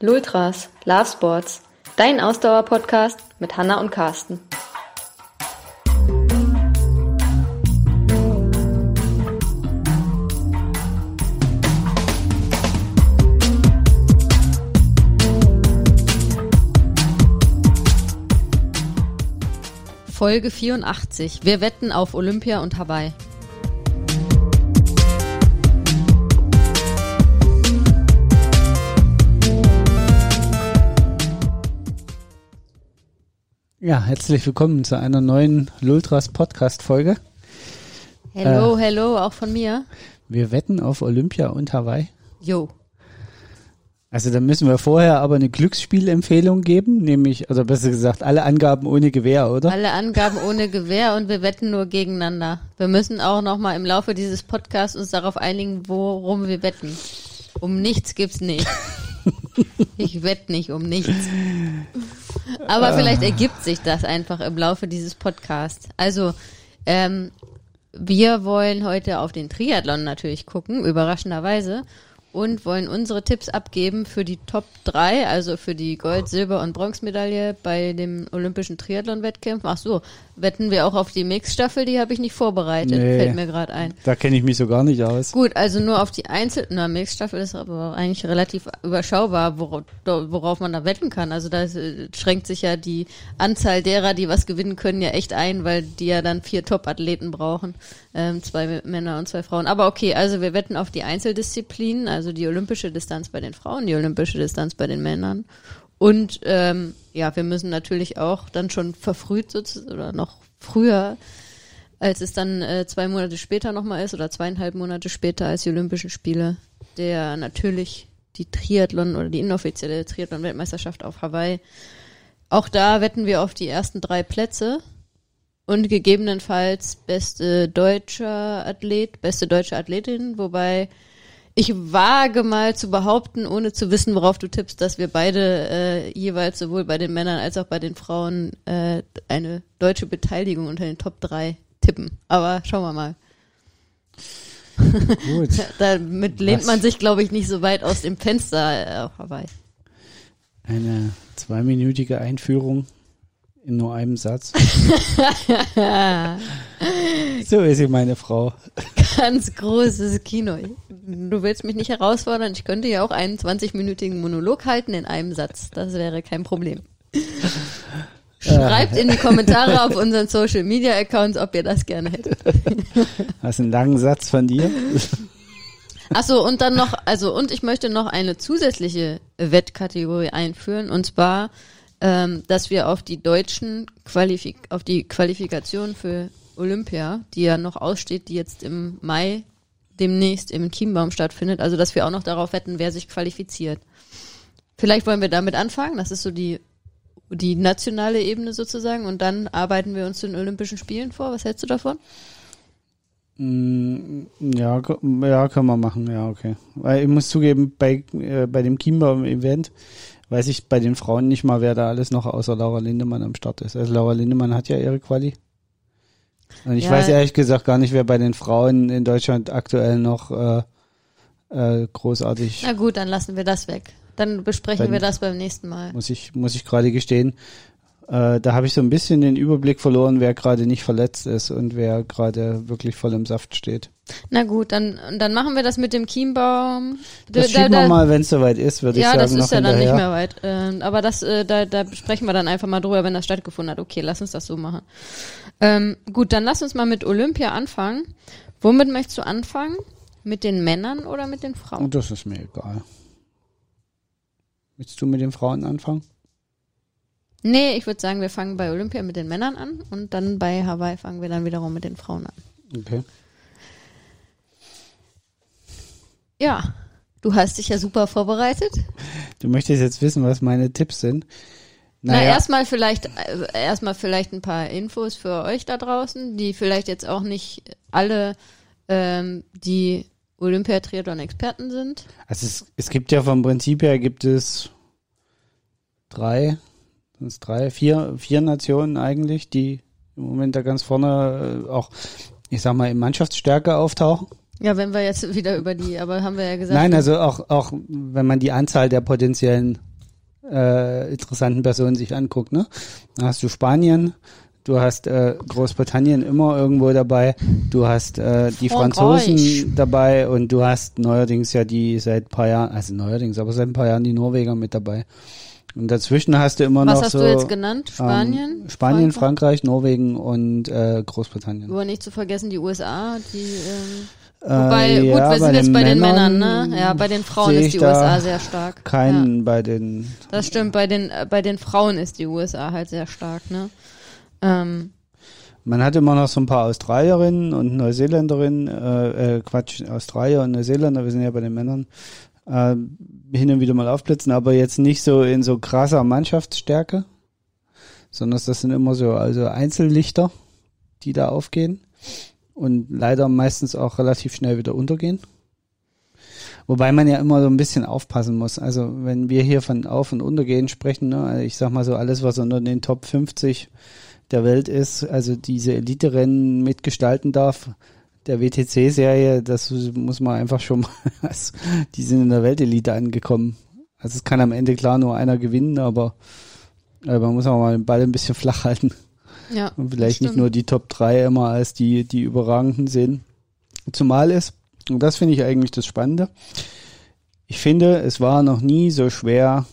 Lultras, Love Sports, dein Ausdauer-Podcast mit Hanna und Carsten. Folge 84. Wir wetten auf Olympia und Hawaii. Ja, herzlich willkommen zu einer neuen Lultras Podcast Folge. Hello, hello, auch von mir. Wir wetten auf Olympia und Hawaii. Jo. Also da müssen wir vorher aber eine Glücksspielempfehlung geben, nämlich, also besser gesagt, alle Angaben ohne Gewehr, oder? Alle Angaben ohne Gewehr und wir wetten nur gegeneinander. Wir müssen auch nochmal im Laufe dieses Podcasts uns darauf einigen, worum wir wetten. Um nichts gibt's nicht. Ich wette nicht um nichts. Aber vielleicht ergibt sich das einfach im Laufe dieses Podcasts. Also, ähm, wir wollen heute auf den Triathlon natürlich gucken, überraschenderweise. Und wollen unsere Tipps abgeben für die Top 3, also für die Gold-, Silber- und Bronzemedaille bei dem Olympischen Triathlon-Wettkampf. Ach so, wetten wir auch auf die Mixstaffel, die habe ich nicht vorbereitet, Nee. fällt mir gerade ein. Da kenne ich mich so gar nicht aus. Gut, also nur auf die Einzel... Na, Mixstaffel ist aber eigentlich relativ überschaubar, worauf, worauf man da wetten kann. Also da äh, schränkt sich ja die Anzahl derer, die was gewinnen können, ja echt ein, weil die ja dann vier Top-Athleten brauchen. Ähm, zwei Männer und zwei Frauen. Aber okay, also wir wetten auf die Einzeldisziplinen, also die olympische Distanz bei den Frauen, die olympische Distanz bei den Männern. Und ähm, ja, wir müssen natürlich auch dann schon verfrüht sozusagen oder noch früher als es dann äh, zwei Monate später nochmal ist oder zweieinhalb Monate später als die Olympischen Spiele, der natürlich die Triathlon oder die inoffizielle Triathlon-Weltmeisterschaft auf Hawaii. Auch da wetten wir auf die ersten drei Plätze und gegebenenfalls beste deutscher Athlet, beste deutsche Athletin, wobei ich wage mal zu behaupten, ohne zu wissen, worauf du tippst, dass wir beide äh, jeweils sowohl bei den Männern als auch bei den Frauen äh, eine deutsche Beteiligung unter den Top 3 tippen. Aber schauen wir mal. Gut. Damit lehnt Was? man sich, glaube ich, nicht so weit aus dem Fenster äh, Hawaii. Eine zweiminütige Einführung in nur einem Satz. so ist sie, meine Frau. Ganz großes Kino. Du willst mich nicht herausfordern. Ich könnte ja auch einen 20-minütigen Monolog halten in einem Satz. Das wäre kein Problem. Schreibt in die Kommentare auf unseren Social Media Accounts, ob ihr das gerne hättet. Hast einen langen Satz von dir? Achso, und dann noch, also, und ich möchte noch eine zusätzliche Wettkategorie einführen, und zwar, ähm, dass wir auf die deutschen Qualifik auf die Qualifikation für Olympia, die ja noch aussteht, die jetzt im Mai demnächst im Chiembaum stattfindet, also dass wir auch noch darauf wetten, wer sich qualifiziert. Vielleicht wollen wir damit anfangen, das ist so die, die nationale Ebene sozusagen, und dann arbeiten wir uns zu den Olympischen Spielen vor. Was hältst du davon? Mm, Ja, ja, können wir machen, ja, okay. Weil ich muss zugeben, bei, äh, bei dem Chiembaum-Event weiß ich bei den Frauen nicht mal, wer da alles noch außer Laura Lindemann am Start ist. Also Laura Lindemann hat ja ihre Quali. Und ich Ja. weiß ehrlich gesagt gar nicht, wer bei den Frauen in Deutschland aktuell noch äh, äh, großartig, Na gut, dann lassen wir das weg. Dann besprechen Wenn- wir das beim nächsten Mal. muss ich, muss ich gerade gestehen. Äh, da habe ich so ein bisschen den Überblick verloren, wer gerade nicht verletzt ist und wer gerade wirklich voll im Saft steht. Na gut, dann, dann machen wir das mit dem Chiembaum. Das Da- schieben da- wir mal, wenn es soweit ist, würde ich Ja, sagen, das noch ist ja dann nicht mehr weit. Ähm, aber das, äh, da, da sprechen wir dann einfach mal drüber, wenn das stattgefunden hat. Okay, lass uns das so machen. Ähm, gut, dann lass uns mal mit Olympia anfangen. Womit möchtest du anfangen? Mit den Männern oder mit den Frauen? Und das ist mir egal. Willst du mit den Frauen anfangen? Nee, ich würde sagen, wir fangen bei Olympia mit den Männern an und dann bei Hawaii fangen wir dann wiederum mit den Frauen an. Okay. Ja, du hast dich ja super vorbereitet. Du möchtest jetzt wissen, was meine Tipps sind. Na, Naja, erstmal vielleicht, äh, erstmal vielleicht ein paar Infos für euch da draußen, die vielleicht jetzt auch nicht alle ähm, die Olympiatriathlon-Experten sind. also es, es gibt ja vom Prinzip her gibt es drei, sind es drei, vier, vier Nationen eigentlich, die im Moment da ganz vorne äh, auch, ich sag mal, in Mannschaftsstärke auftauchen. Ja, wenn wir jetzt wieder über die, aber haben wir ja gesagt. Nein, also auch, auch wenn man die Anzahl der potenziellen äh, interessanten Personen sich anguckt, ne? Da hast du Spanien, du hast äh, Großbritannien immer irgendwo dabei, du hast äh, die. Franzosen dabei und du hast neuerdings ja die seit ein paar Jahren, also neuerdings, aber seit ein paar Jahren die Norweger mit dabei. Und dazwischen hast du immer Was noch hast so du jetzt genannt? Spanien? ähm, Spanien, Frankreich, Norwegen und äh, Großbritannien. Aber nicht zu vergessen die USA, die ähm, Äh, Wobei, gut, ja, wir sind jetzt bei den Männern Männern, ne? Ja, bei den Frauen ist die USA sehr stark. Keinen Ja, bei den das stimmt, bei den, äh, bei den Frauen ist die USA halt sehr stark, ne? Ähm, Man hat immer noch so ein paar Australierinnen und Neuseeländerinnen, äh, äh, Quatsch, Australier und Neuseeländer, wir sind ja bei den Männern, äh, hin und wieder mal aufblitzen, aber jetzt nicht so in so krasser Mannschaftsstärke, sondern das sind immer so also Einzellichter, die da aufgehen und leider meistens auch relativ schnell wieder untergehen. Wobei man ja immer so ein bisschen aufpassen muss. Also wenn wir hier von Auf- und Untergehen sprechen, ne, also ich sag mal so alles, was unter den Top 50 der Welt ist, also diese Elite-Rennen mitgestalten darf, der WTC-Serie, das muss man einfach schon mal, also die sind in der Weltelite angekommen. Also es kann am Ende klar nur einer gewinnen, aber äh, man muss auch mal den Ball ein bisschen flach halten ja. und vielleicht nicht nur die Top 3 immer als die, die überragenden sehen. Zumal ist, und das finde ich eigentlich das Spannende, ich finde, es war noch nie so schwer,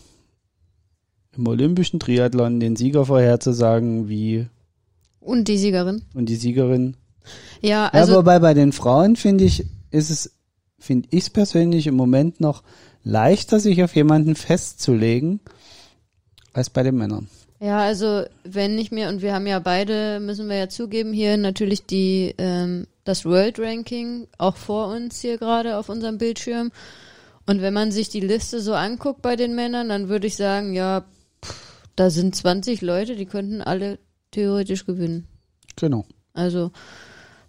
im olympischen Triathlon den Sieger vorherzusagen wie Und die Siegerin. und die Siegerin. Ja, ja, also wobei bei den Frauen finde ich, ist es, finde ich es persönlich im Moment noch leichter, sich auf jemanden festzulegen, als bei den Männern. Ja, also wenn ich mir, und wir haben ja beide, müssen wir ja zugeben, hier natürlich die ähm, das World Ranking auch vor uns hier gerade auf unserem Bildschirm. Und wenn man sich die Liste so anguckt bei den Männern, dann würde ich sagen, ja, pff, da sind 20 Leute, die könnten alle theoretisch gewinnen. Genau. Also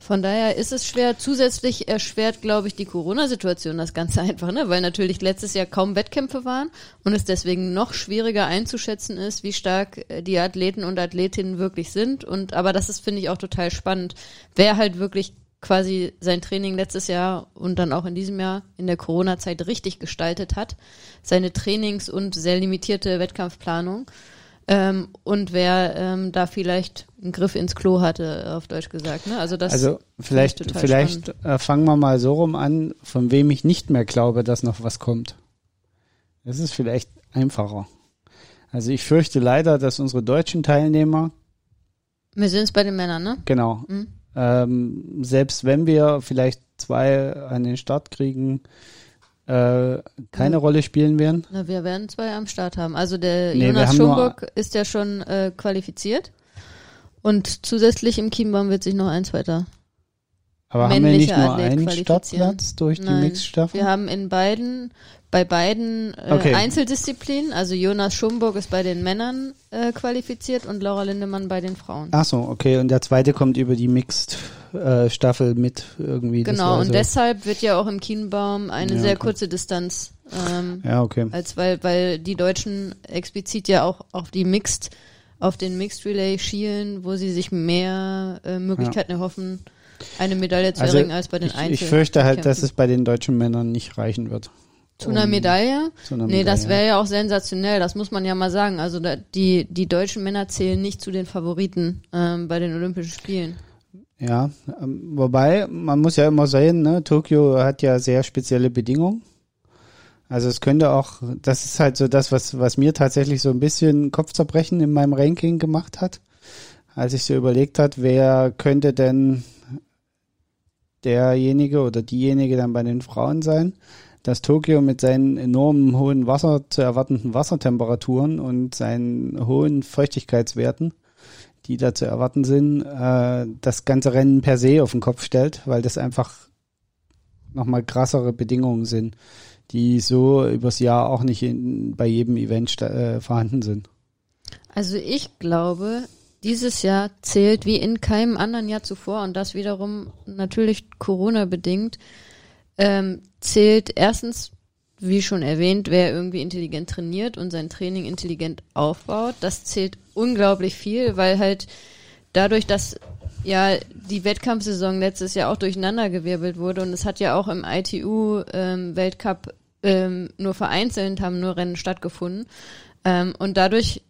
von daher ist es schwer. Zusätzlich erschwert, glaube ich, die Corona-Situation das Ganze einfach, ne? Weil natürlich letztes Jahr kaum Wettkämpfe waren und es deswegen noch schwieriger einzuschätzen ist, wie stark äh, die Athleten und Athletinnen wirklich sind. Und aber das ist, finde ich, auch total spannend. Wer halt wirklich quasi sein Training letztes Jahr und dann auch in diesem Jahr in der Corona-Zeit richtig gestaltet hat, seine Trainings- und sehr limitierte Wettkampfplanung. Ähm, und wer ähm, da vielleicht einen Griff ins Klo hatte, auf Deutsch gesagt. Ne? Also das Also vielleicht, vielleicht äh, fangen wir mal so rum an, von wem ich nicht mehr glaube, dass noch was kommt. Das ist vielleicht einfacher. Also ich fürchte leider, dass unsere deutschen Teilnehmer, wir sind es bei den Männern, ne? genau, Mhm. ähm, selbst wenn wir vielleicht zwei an den Start kriegen, äh, keine Ja. Rolle spielen werden. Na, wir werden zwei am Start haben. Also der Nee, Jonas Schomburg ist ja schon äh, qualifiziert. Und zusätzlich im Chiembaum wird sich noch ein zweiter. Aber haben wir nicht nur Athlet einen. Startplatz durch die Nein. Mixstaffel? Wir haben in beiden, bei beiden äh, Okay. Einzeldisziplinen, also Jonas Schomburg ist bei den Männern äh, qualifiziert und Laura Lindemann bei den Frauen. Ach so, okay. Und der zweite kommt über die Mixed-Staffel mit irgendwie. Genau, war und deshalb wird ja auch im Kienbaum eine Ja, sehr okay. kurze Distanz ähm, Ja, okay. als weil, weil die Deutschen explizit ja auch auf die Mixed, auf den Mixed Relay schielen, wo sie sich mehr äh, Möglichkeiten erhoffen, eine Medaille zu Also erringen als bei den ich, Einzel. ich fürchte halt, dass es bei den deutschen Männern nicht reichen wird. zu einer Medaille. zu einer Nee, das Medaille. wäre ja auch sensationell, das muss man ja mal sagen. Also da, die, die deutschen Männer zählen nicht zu den Favoriten ähm, bei den Olympischen Spielen. Ja, ähm, wobei, man muss ja immer sehen, ne, Tokio hat ja sehr spezielle Bedingungen. Also es könnte auch, das ist halt so das, was, was mir tatsächlich so ein bisschen Kopfzerbrechen in meinem Ranking gemacht hat, als ich so überlegt hat, wer könnte denn derjenige oder diejenige dann bei den Frauen sein, dass Tokio mit seinen enormen hohen Wasser zu erwartenden Wassertemperaturen und seinen hohen Feuchtigkeitswerten die da zu erwarten sind, äh, das ganze Rennen per se auf den Kopf stellt, weil das einfach nochmal krassere Bedingungen sind, die so übers Jahr auch nicht in, bei jedem Event äh, vorhanden sind. Also ich glaube, dieses Jahr zählt wie in keinem anderen Jahr zuvor und das wiederum natürlich Corona bedingt, ähm, zählt erstens, wie schon erwähnt, wer irgendwie intelligent trainiert und sein Training intelligent aufbaut. Das zählt unglaublich viel, weil halt dadurch, dass ja die Wettkampfsaison letztes Jahr auch durcheinandergewirbelt wurde und es hat ja auch im ITU-Weltcup ähm, nur vereinzelt haben nur Rennen stattgefunden ähm, und dadurch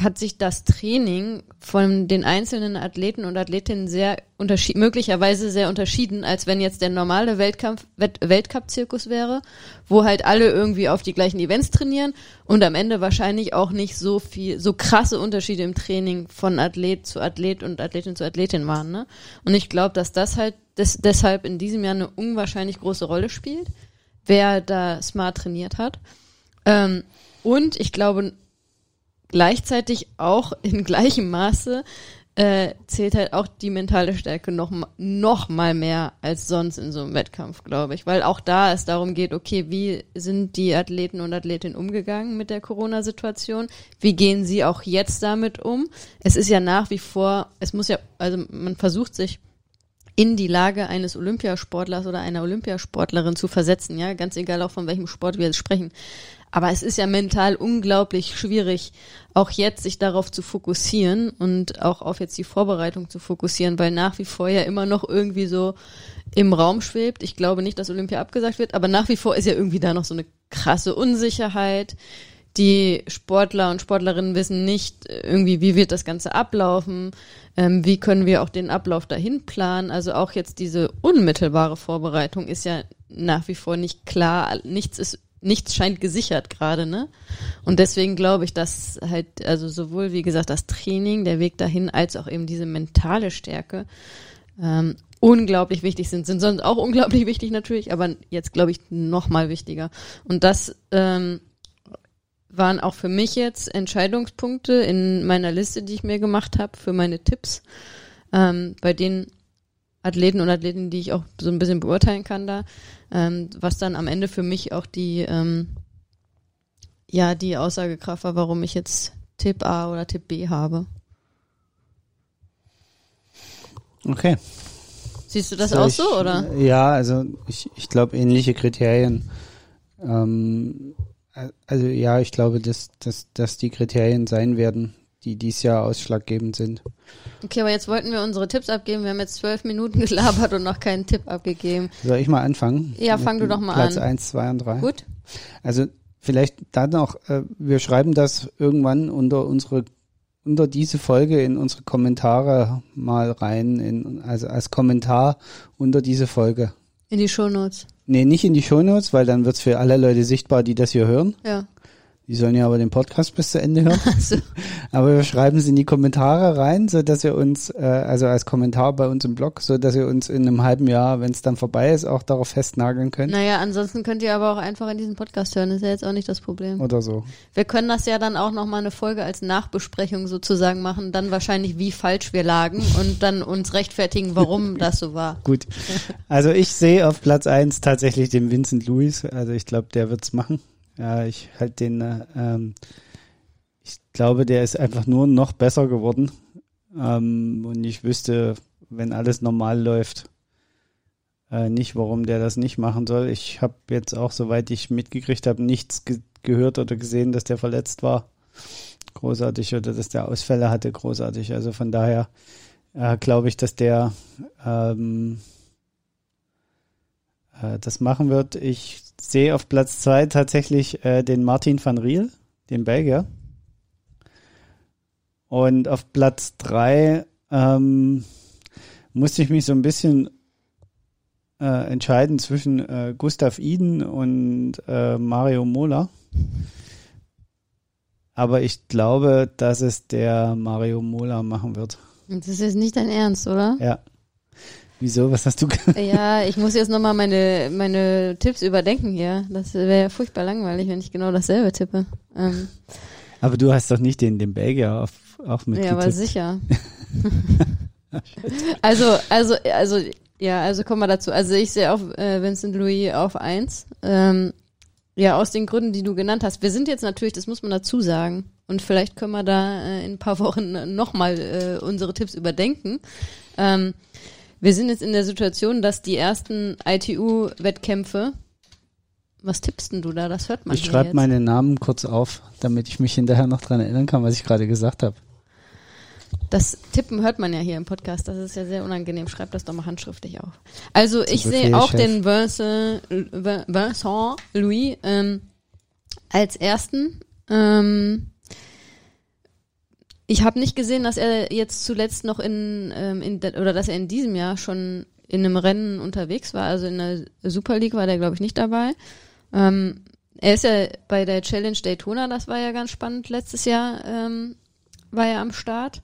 hat sich das Training von den einzelnen Athleten und Athletinnen sehr unterschied möglicherweise sehr unterschieden, als wenn jetzt der normale Weltkampf Welt Weltcup-Zirkus wäre, wo halt alle irgendwie auf die gleichen Events trainieren und am Ende wahrscheinlich auch nicht so viel, so krasse Unterschiede im Training von Athlet zu Athlet und Athletin zu Athletin waren. Ne? Und ich glaube, dass das halt des, deshalb in diesem Jahr eine unwahrscheinlich große Rolle spielt, wer da smart trainiert hat. Ähm, und ich glaube, gleichzeitig auch in gleichem Maße äh, zählt halt auch die mentale Stärke noch, noch mal mehr als sonst in so einem Wettkampf, glaube ich. Weil auch da es darum geht, okay, wie sind die Athleten und Athletinnen umgegangen mit der Corona-Situation? Wie gehen sie auch jetzt damit um? Es ist ja nach wie vor, es muss ja, also man versucht sich in die Lage eines Olympiasportlers oder einer Olympiasportlerin zu versetzen, ja, ganz egal auch von welchem Sport wir jetzt sprechen. Aber es ist ja mental unglaublich schwierig, auch jetzt sich darauf zu fokussieren und auch auf jetzt die Vorbereitung zu fokussieren, weil nach wie vor ja immer noch irgendwie so im Raum schwebt. Ich glaube nicht, dass Olympia abgesagt wird, aber nach wie vor ist ja irgendwie da noch so eine krasse Unsicherheit. Die Sportler und Sportlerinnen wissen nicht irgendwie, wie wird das Ganze ablaufen, ähm, wie können wir auch den Ablauf dahin planen. Also auch jetzt diese unmittelbare Vorbereitung ist ja nach wie vor nicht klar. Nichts ist nichts scheint gesichert gerade, ne? Und deswegen glaube ich, dass halt, also sowohl, wie gesagt, das Training, der Weg dahin, als auch eben diese mentale Stärke ähm, unglaublich wichtig sind. Sind sonst auch unglaublich wichtig natürlich, aber jetzt glaube ich noch mal wichtiger. Und das ähm, waren auch für mich jetzt Entscheidungspunkte in meiner Liste, die ich mir gemacht habe für meine Tipps, ähm, bei den Athleten und Athleten, die ich auch so ein bisschen beurteilen kann da, ähm, was dann am Ende für mich auch die, ähm, ja, die Aussagekraft war, warum ich jetzt Tipp A oder Tipp B habe. Okay. Siehst du das Soll auch ich, so, oder? Ja, also ich, ich glaube ähnliche Kriterien. Ähm, also ja, ich glaube, dass, dass, dass die Kriterien sein werden, die dies Jahr ausschlaggebend sind. Okay, aber jetzt wollten wir unsere Tipps abgeben. Wir haben jetzt zwölf Minuten gelabert und noch keinen Tipp abgegeben. Soll ich mal anfangen? Ja, fang du doch mal Platz an. Platz eins, zwei und drei. Gut. Also vielleicht dann noch, äh, wir schreiben das irgendwann unter unsere unter diese Folge in unsere Kommentare mal rein, in, also als Kommentar unter diese Folge. In die Shownotes. Nee, nicht in die Shownotes, weil dann wird's für alle Leute sichtbar, die das hier hören. Ja. Die sollen ja aber den Podcast bis zu Ende hören. So. Aber wir schreiben sie in die Kommentare rein, so dass ihr uns, äh, also als Kommentar bei uns im Blog, so dass ihr uns in einem halben Jahr, wenn es dann vorbei ist, auch darauf festnageln könnt. Naja, ansonsten könnt ihr aber auch einfach in diesen Podcast hören, ist ja jetzt auch nicht das Problem. Oder so. Wir können das ja dann auch nochmal eine Folge als Nachbesprechung sozusagen machen, dann wahrscheinlich wie falsch wir lagen und dann uns rechtfertigen, warum das so war. Gut. Also ich sehe auf Platz eins tatsächlich den Vincent Louis, also ich glaube, der wird's machen. Ja, ich halt den, äh, ähm, ich glaube, der ist einfach nur noch besser geworden. Ähm, und ich wüsste, wenn alles normal läuft, äh, nicht, warum der das nicht machen soll. Ich habe jetzt auch, soweit ich mitgekriegt habe, nichts ge gehört oder gesehen, dass der verletzt war. Großartig oder dass der Ausfälle hatte, großartig. Also von daher äh, glaube ich, dass der ähm, äh, das machen wird. Ich sehe auf Platz zwei tatsächlich äh, den Martin van Riel, den Belgier. Und auf Platz drei ähm, musste ich mich so ein bisschen äh, entscheiden zwischen äh, Gustav Iden und äh, Mario Mola. Aber ich glaube, dass es der Mario Mola machen wird. Das ist jetzt nicht dein Ernst, oder? Ja. Wieso? Was hast du Ja, ich muss jetzt nochmal meine, meine Tipps überdenken hier. Das wäre ja furchtbar langweilig, wenn ich genau dasselbe tippe. Ähm, aber du hast doch nicht den, den Belgier auf, auf mit Ja, aber sicher. also, also, also, ja, also kommen wir dazu. Also ich sehe auf äh, Vincent Louis auf eins. Ähm, ja, aus den Gründen, die du genannt hast. Wir sind jetzt natürlich, das muss man dazu sagen, und vielleicht können wir da äh, in ein paar Wochen nochmal äh, unsere Tipps überdenken. Ähm, wir sind jetzt in der Situation, dass die ersten ITU-Wettkämpfe. Was tippst denn du da? Das hört man Ich schreibe meine Namen kurz auf, damit ich mich hinterher noch dran erinnern kann, was ich gerade gesagt habe. Das Tippen hört man ja hier im Podcast, das ist ja sehr unangenehm. Schreib das doch mal handschriftlich auf. Also ich sehe auch Chef. den Vincent, Vincent Louis ähm, als ersten. Ähm, ich habe nicht gesehen, dass er jetzt zuletzt noch in, ähm, in de- oder dass er in diesem Jahr schon in einem Rennen unterwegs war. Also in der Super League war der, glaube ich, nicht dabei. Ähm, er ist ja bei der Challenge Daytona, das war ja ganz spannend letztes Jahr, ähm, war er am Start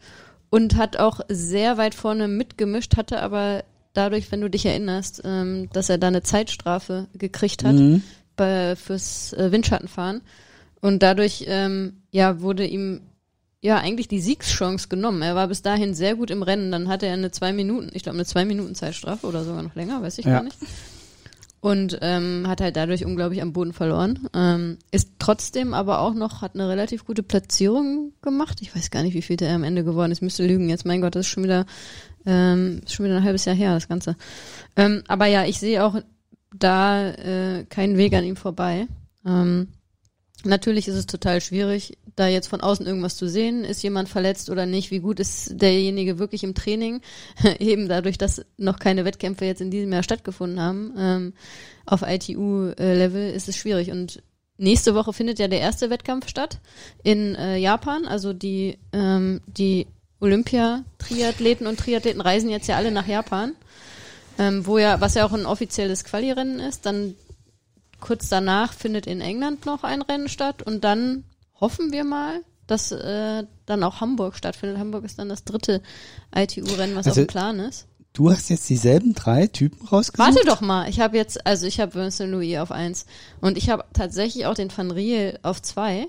und hat auch sehr weit vorne mitgemischt, hatte aber dadurch, wenn du dich erinnerst, ähm, dass er da eine Zeitstrafe gekriegt hat Mhm. bei, fürs äh, Windschattenfahren und dadurch ähm, ja wurde ihm ja eigentlich die Siegschance genommen. Er war bis dahin sehr gut im Rennen, dann hatte er eine zwei Minuten, ich glaube eine zwei Minuten Zeitstrafe oder sogar noch länger, weiß ich Ja. gar nicht. Und ähm, hat halt dadurch unglaublich am Boden verloren. Ähm, ist trotzdem aber auch noch, hat eine relativ gute Platzierung gemacht. Ich weiß gar nicht, wie viel der am Ende geworden ist. Müsste lügen jetzt. Mein Gott, das ist schon wieder, ähm, ist schon wieder ein halbes Jahr her, das Ganze. Ähm, aber ja, ich sehe auch da äh, keinen Weg an ihm vorbei. Ähm, natürlich ist es total schwierig, da jetzt von außen irgendwas zu sehen. Ist jemand verletzt oder nicht? Wie gut ist derjenige wirklich im Training? Eben dadurch, dass noch keine Wettkämpfe jetzt in diesem Jahr stattgefunden haben. Ähm, auf ITU-Level ist es schwierig. Und nächste Woche findet ja der erste Wettkampf statt in äh, Japan. Also die, ähm, die Olympia-Triathleten und Triathleten reisen jetzt ja alle nach Japan. Ähm, wo ja, was ja auch ein offizielles Quali-Rennen ist, dann kurz danach findet in England noch ein Rennen statt und dann hoffen wir mal, dass äh, dann auch Hamburg stattfindet. Hamburg ist dann das dritte ITU-Rennen, was Also- auf dem Plan ist. Du hast jetzt dieselben drei Typen rausgesucht? Warte doch mal, ich habe jetzt, also ich habe Vincent Louis auf eins und ich habe tatsächlich auch den Van Riel auf zwei,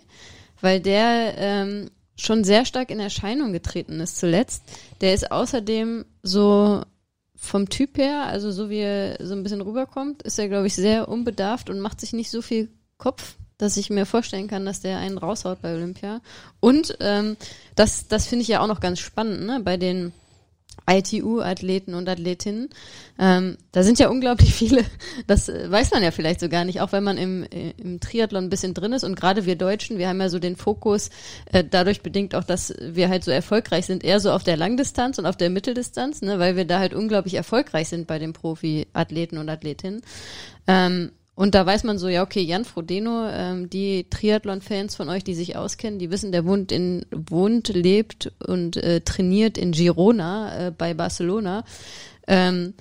weil der ähm, schon sehr stark in Erscheinung getreten ist zuletzt. Der ist außerdem so vom Typ her, also so wie er so ein bisschen rüberkommt, ist er, glaube ich, sehr unbedarft und macht sich nicht so viel Kopf, dass ich mir vorstellen kann, dass der einen raushaut bei Olympia. Und ähm, das, das finde ich ja auch noch ganz spannend, ne? Bei den ITU-Athleten und Athletinnen. Ähm, da sind ja unglaublich viele, das weiß man ja vielleicht so gar nicht, auch wenn man im, äh, im Triathlon ein bisschen drin ist. Und gerade wir Deutschen, wir haben ja so den Fokus, äh, dadurch bedingt auch, dass wir halt so erfolgreich sind, eher so auf der Langdistanz und auf der Mitteldistanz, ne, weil wir da halt unglaublich erfolgreich sind bei den Profi-Athleten und Athletinnen. Ähm, und da weiß man so, ja, okay, Jan Frodeno, ähm, die Triathlon-Fans von euch, die sich auskennen, die wissen, der wohnt in, wohnt, lebt und äh, trainiert in Girona äh, bei Barcelona. Ähm,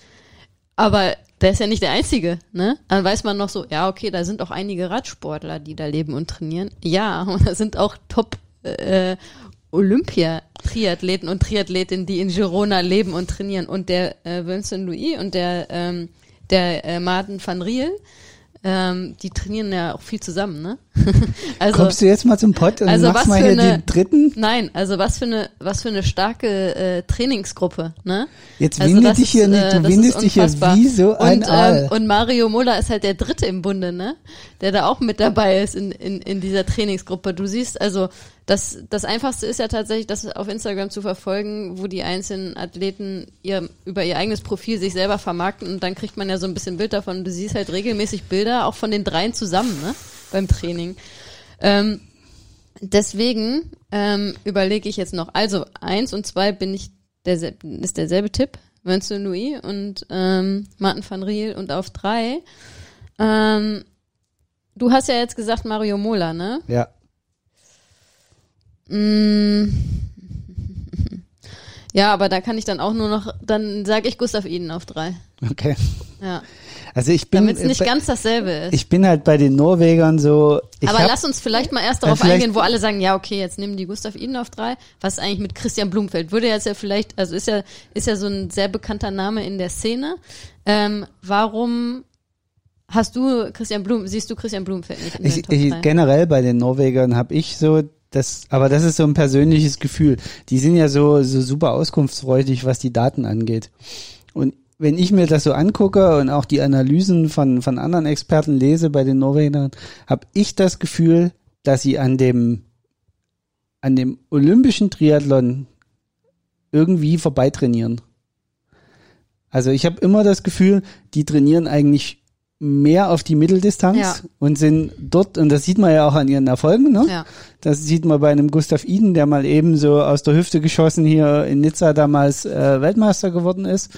aber der ist ja nicht der Einzige, ne? Dann weiß man noch so, ja, okay, da sind auch einige Radsportler, die da leben und trainieren. Ja, und da sind auch Top äh, Olympia-Triathleten und Triathletinnen, die in Girona leben und trainieren. Und der äh, Vincent Louis und der, ähm, der äh, Martin van Riel, ähm, die trainieren ja auch viel zusammen, ne? also, Kommst du jetzt mal zum Pott und Also machst mal hier eine- den dritten? Nein, also was für eine, was für eine starke äh, Trainingsgruppe, ne? Jetzt Also windet das dich hier nicht, äh, du windest dich hier wie so ein und, Aal. ähm, und Mario Mola ist halt der Dritte im Bunde, ne? Der da auch mit dabei ist in, in, in dieser Trainingsgruppe. Du siehst also, das, das Einfachste ist ja tatsächlich, das auf Instagram zu verfolgen, wo die einzelnen Athleten ihr, über ihr eigenes Profil sich selber vermarkten und dann kriegt man ja so ein bisschen Bild davon. Du siehst halt regelmäßig Bilder, auch von den dreien zusammen, ne? Beim Training. Ähm, deswegen ähm, überlege ich jetzt noch. Also eins und zwei bin ich der, ist derselbe Tipp. Vincent Louis und ähm, Martin van Riel und auf drei. Ähm, du hast ja jetzt gesagt Mario Mola, ne? Ja. Mm. Ja, aber da kann ich dann auch nur noch, dann sage ich Gustav Iden auf drei. Okay. Ja. Also ich bin, Damit es nicht äh, ganz dasselbe ist. ich bin halt bei den Norwegern so. Aber hab, lass uns vielleicht mal erst darauf eingehen, wo alle sagen, ja, okay, jetzt nehmen die Gustav Iden auf drei. Was ist eigentlich mit Christian Blumfeld? Würde jetzt ja vielleicht, also ist ja, ist ja so ein sehr bekannter Name in der Szene. Ähm, warum hast du Christian Blum, siehst du Christian Blumfeld nicht in den ich, Top ich, generell bei den Norwegern habe ich so das, aber das ist so ein persönliches Gefühl. Die sind ja so, so super auskunftsfreudig, was die Daten angeht. Und wenn ich mir das so angucke und auch die Analysen von, von anderen Experten lese bei den Norwegern, habe ich das Gefühl, dass sie an dem, an dem olympischen Triathlon irgendwie vorbeitrainieren. Also ich habe immer das Gefühl, die trainieren eigentlich mehr auf die Mitteldistanz Ja. und sind dort, und das sieht man ja auch an ihren Erfolgen, ne? Ja. Das sieht man bei einem Gustav Iden, der mal eben so aus der Hüfte geschossen hier in Nizza damals äh, Weltmeister geworden ist.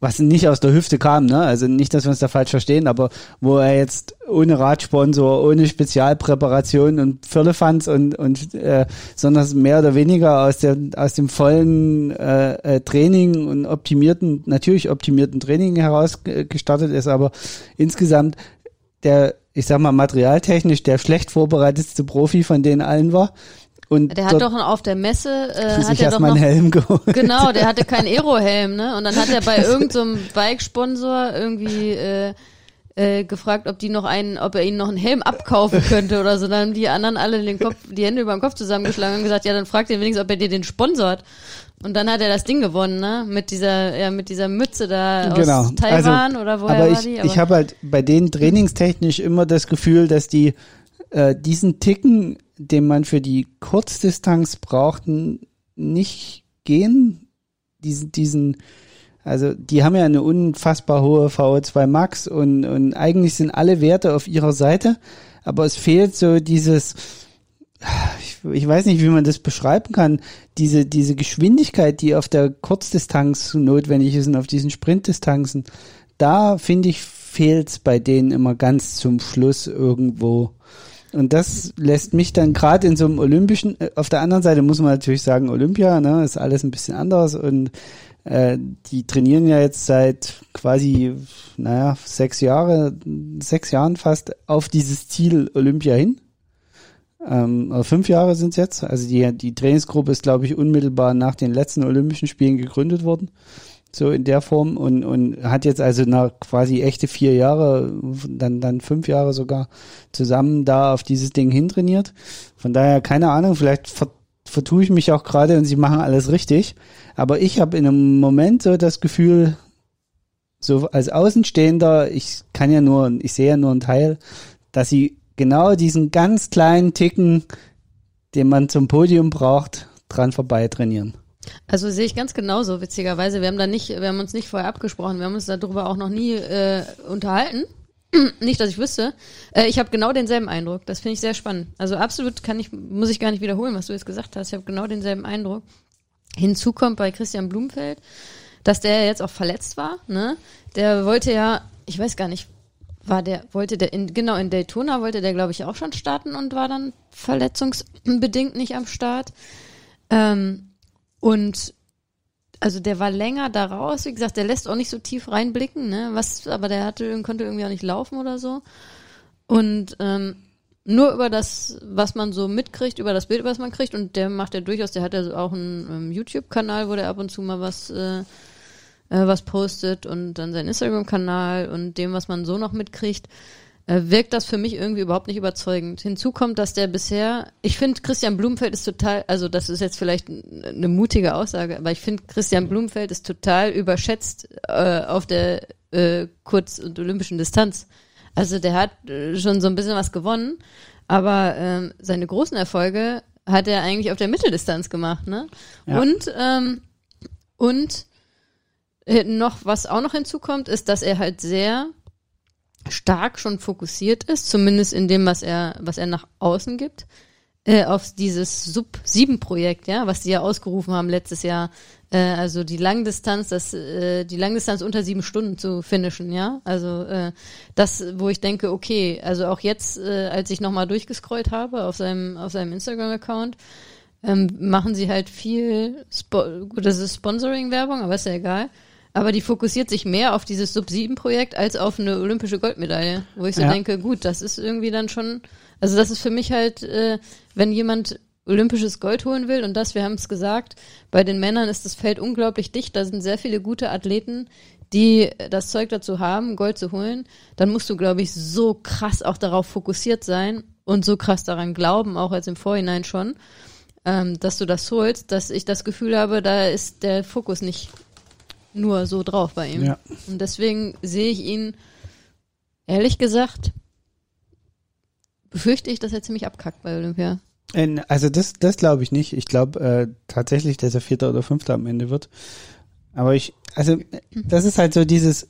Was nicht aus der Hüfte kam, ne? Also nicht, dass wir uns da falsch verstehen, aber wo er jetzt ohne Radsponsor, ohne Spezialpräparation und Firlefanz und und äh, sondern mehr oder weniger aus der aus dem vollen äh, äh, Training und optimierten, natürlich optimierten Training heraus gestartet ist, aber insgesamt der, ich sag mal, materialtechnisch der schlecht vorbereitetste Profi von denen allen war. Und Der hat doch auf der Messe, äh, hat er doch noch, einen Helm geholt. genau, der hatte keinen Aerohelm, ne? Und dann hat er bei irgendeinem so Bike-Sponsor irgendwie äh, äh, gefragt, ob die noch einen, ob er ihnen noch einen Helm abkaufen könnte oder so. Dann haben die anderen alle den Kopf, die Hände über den Kopf zusammengeschlagen und gesagt, ja, dann fragt ihr wenigstens, ob er dir den sponsort. Und dann hat er das Ding gewonnen, ne? Mit dieser, ja, mit dieser Mütze da Genau. aus Taiwan Also, oder woher aber war ich, die? ich habe halt bei denen trainingstechnisch immer das Gefühl, dass die äh, diesen Ticken, den man für die Kurzdistanz braucht, nicht gehen. Diesen, diesen, also die haben ja eine unfassbar hohe VO2 Max und, und eigentlich sind alle Werte auf ihrer Seite, aber es fehlt so dieses, ich, ich weiß nicht, wie man das beschreiben kann, diese, diese Geschwindigkeit, die auf der Kurzdistanz notwendig ist und auf diesen Sprintdistanzen, da finde ich, fehlt's bei denen immer ganz zum Schluss irgendwo. Und das lässt mich dann gerade in so einem olympischen, äh, auf der anderen Seite muss man natürlich sagen, Olympia, ne, ist alles ein bisschen anders und äh, die trainieren ja jetzt seit quasi, naja, sechs Jahre, sechs Jahren fast auf dieses Ziel Olympia hin. Ähm, fünf Jahre sind es jetzt. Also die, die Trainingsgruppe ist, glaube ich, unmittelbar nach den letzten Olympischen Spielen gegründet worden. So in der Form und, und hat jetzt also nach quasi echte vier Jahre, dann, dann fünf Jahre sogar zusammen da auf dieses Ding hintrainiert. Von daher, keine Ahnung, vielleicht ver, vertue ich mich auch gerade und sie machen alles richtig. Aber ich habe in einem Moment so das Gefühl, so als Außenstehender, ich kann ja nur, ich sehe ja nur einen Teil, dass sie genau diesen ganz kleinen Ticken, den man zum Podium braucht, dran vorbei trainieren. Also sehe ich ganz genauso, witzigerweise. Wir haben da nicht, wir haben uns nicht vorher abgesprochen, wir haben uns darüber auch noch nie äh, unterhalten. nicht, dass ich wüsste. Äh, ich habe genau denselben Eindruck. Das finde ich sehr spannend. Also absolut kann ich, muss ich gar nicht wiederholen, was du jetzt gesagt hast. Ich habe genau denselben Eindruck. Hinzu kommt bei Christian Blumfeld, dass der jetzt auch verletzt war. Ne? Der wollte ja, ich weiß gar nicht, war der, wollte der in, genau in Daytona wollte der, glaube ich, auch schon starten und war dann verletzungsbedingt nicht am Start. Ähm, und also der war länger da raus, wie gesagt, der lässt auch nicht so tief reinblicken, ne? Was, aber der hatte, konnte irgendwie auch nicht laufen oder so. Und ähm, nur über das, was man so mitkriegt, über das Bild, was man kriegt, und der macht ja durchaus, der hat ja auch einen ähm, YouTube-Kanal, wo der ab und zu mal was, äh, äh, was postet und dann seinen Instagram-Kanal und dem, was man so noch mitkriegt, wirkt das für mich irgendwie überhaupt nicht überzeugend. Hinzu kommt, dass der bisher, ich finde, Christian Blumenfeld ist total, also das ist jetzt vielleicht eine mutige Aussage, aber ich finde, Christian Blumenfeld ist total überschätzt äh, auf der äh, Kurz- und Olympischen Distanz. Also der hat äh, schon so ein bisschen was gewonnen, aber ähm, seine großen Erfolge hat er eigentlich auf der Mitteldistanz gemacht, ne? Ja. Und ähm, und äh, noch was auch noch hinzukommt, ist, dass er halt sehr stark schon fokussiert ist, zumindest in dem, was er, was er nach außen gibt, äh, auf dieses Sub-7-Projekt, ja, was die ja ausgerufen haben letztes Jahr, äh, also die Langdistanz, das, äh, die Langdistanz unter sieben Stunden zu finishen, ja, also äh, das, wo ich denke, okay, also auch jetzt, äh, als ich nochmal durchgescrollt habe auf seinem, auf seinem Instagram-Account, ähm, machen sie halt viel, Spo gut, das ist Sponsoring-Werbung, aber ist ja egal. Aber die fokussiert sich mehr auf dieses Sub-7-Projekt als auf eine olympische Goldmedaille, wo ich so Ja. denke, gut, das ist irgendwie dann schon, also das ist für mich halt, äh, wenn jemand olympisches Gold holen will und das, wir haben es gesagt, bei den Männern ist das Feld unglaublich dicht, da sind sehr viele gute Athleten, die das Zeug dazu haben, Gold zu holen, dann musst du, glaube ich, so krass auch darauf fokussiert sein und so krass daran glauben, auch als im Vorhinein schon, ähm, dass du das holst, dass ich das Gefühl habe, da ist der Fokus nicht nur so drauf bei ihm. Ja. Und deswegen sehe ich ihn, ehrlich gesagt, befürchte ich, dass er ziemlich abkackt bei Olympia. Äh, Also das, das glaube ich nicht. Ich glaube äh, tatsächlich, dass er Vierter oder Fünfter am Ende wird. Aber ich, also das ist halt so dieses,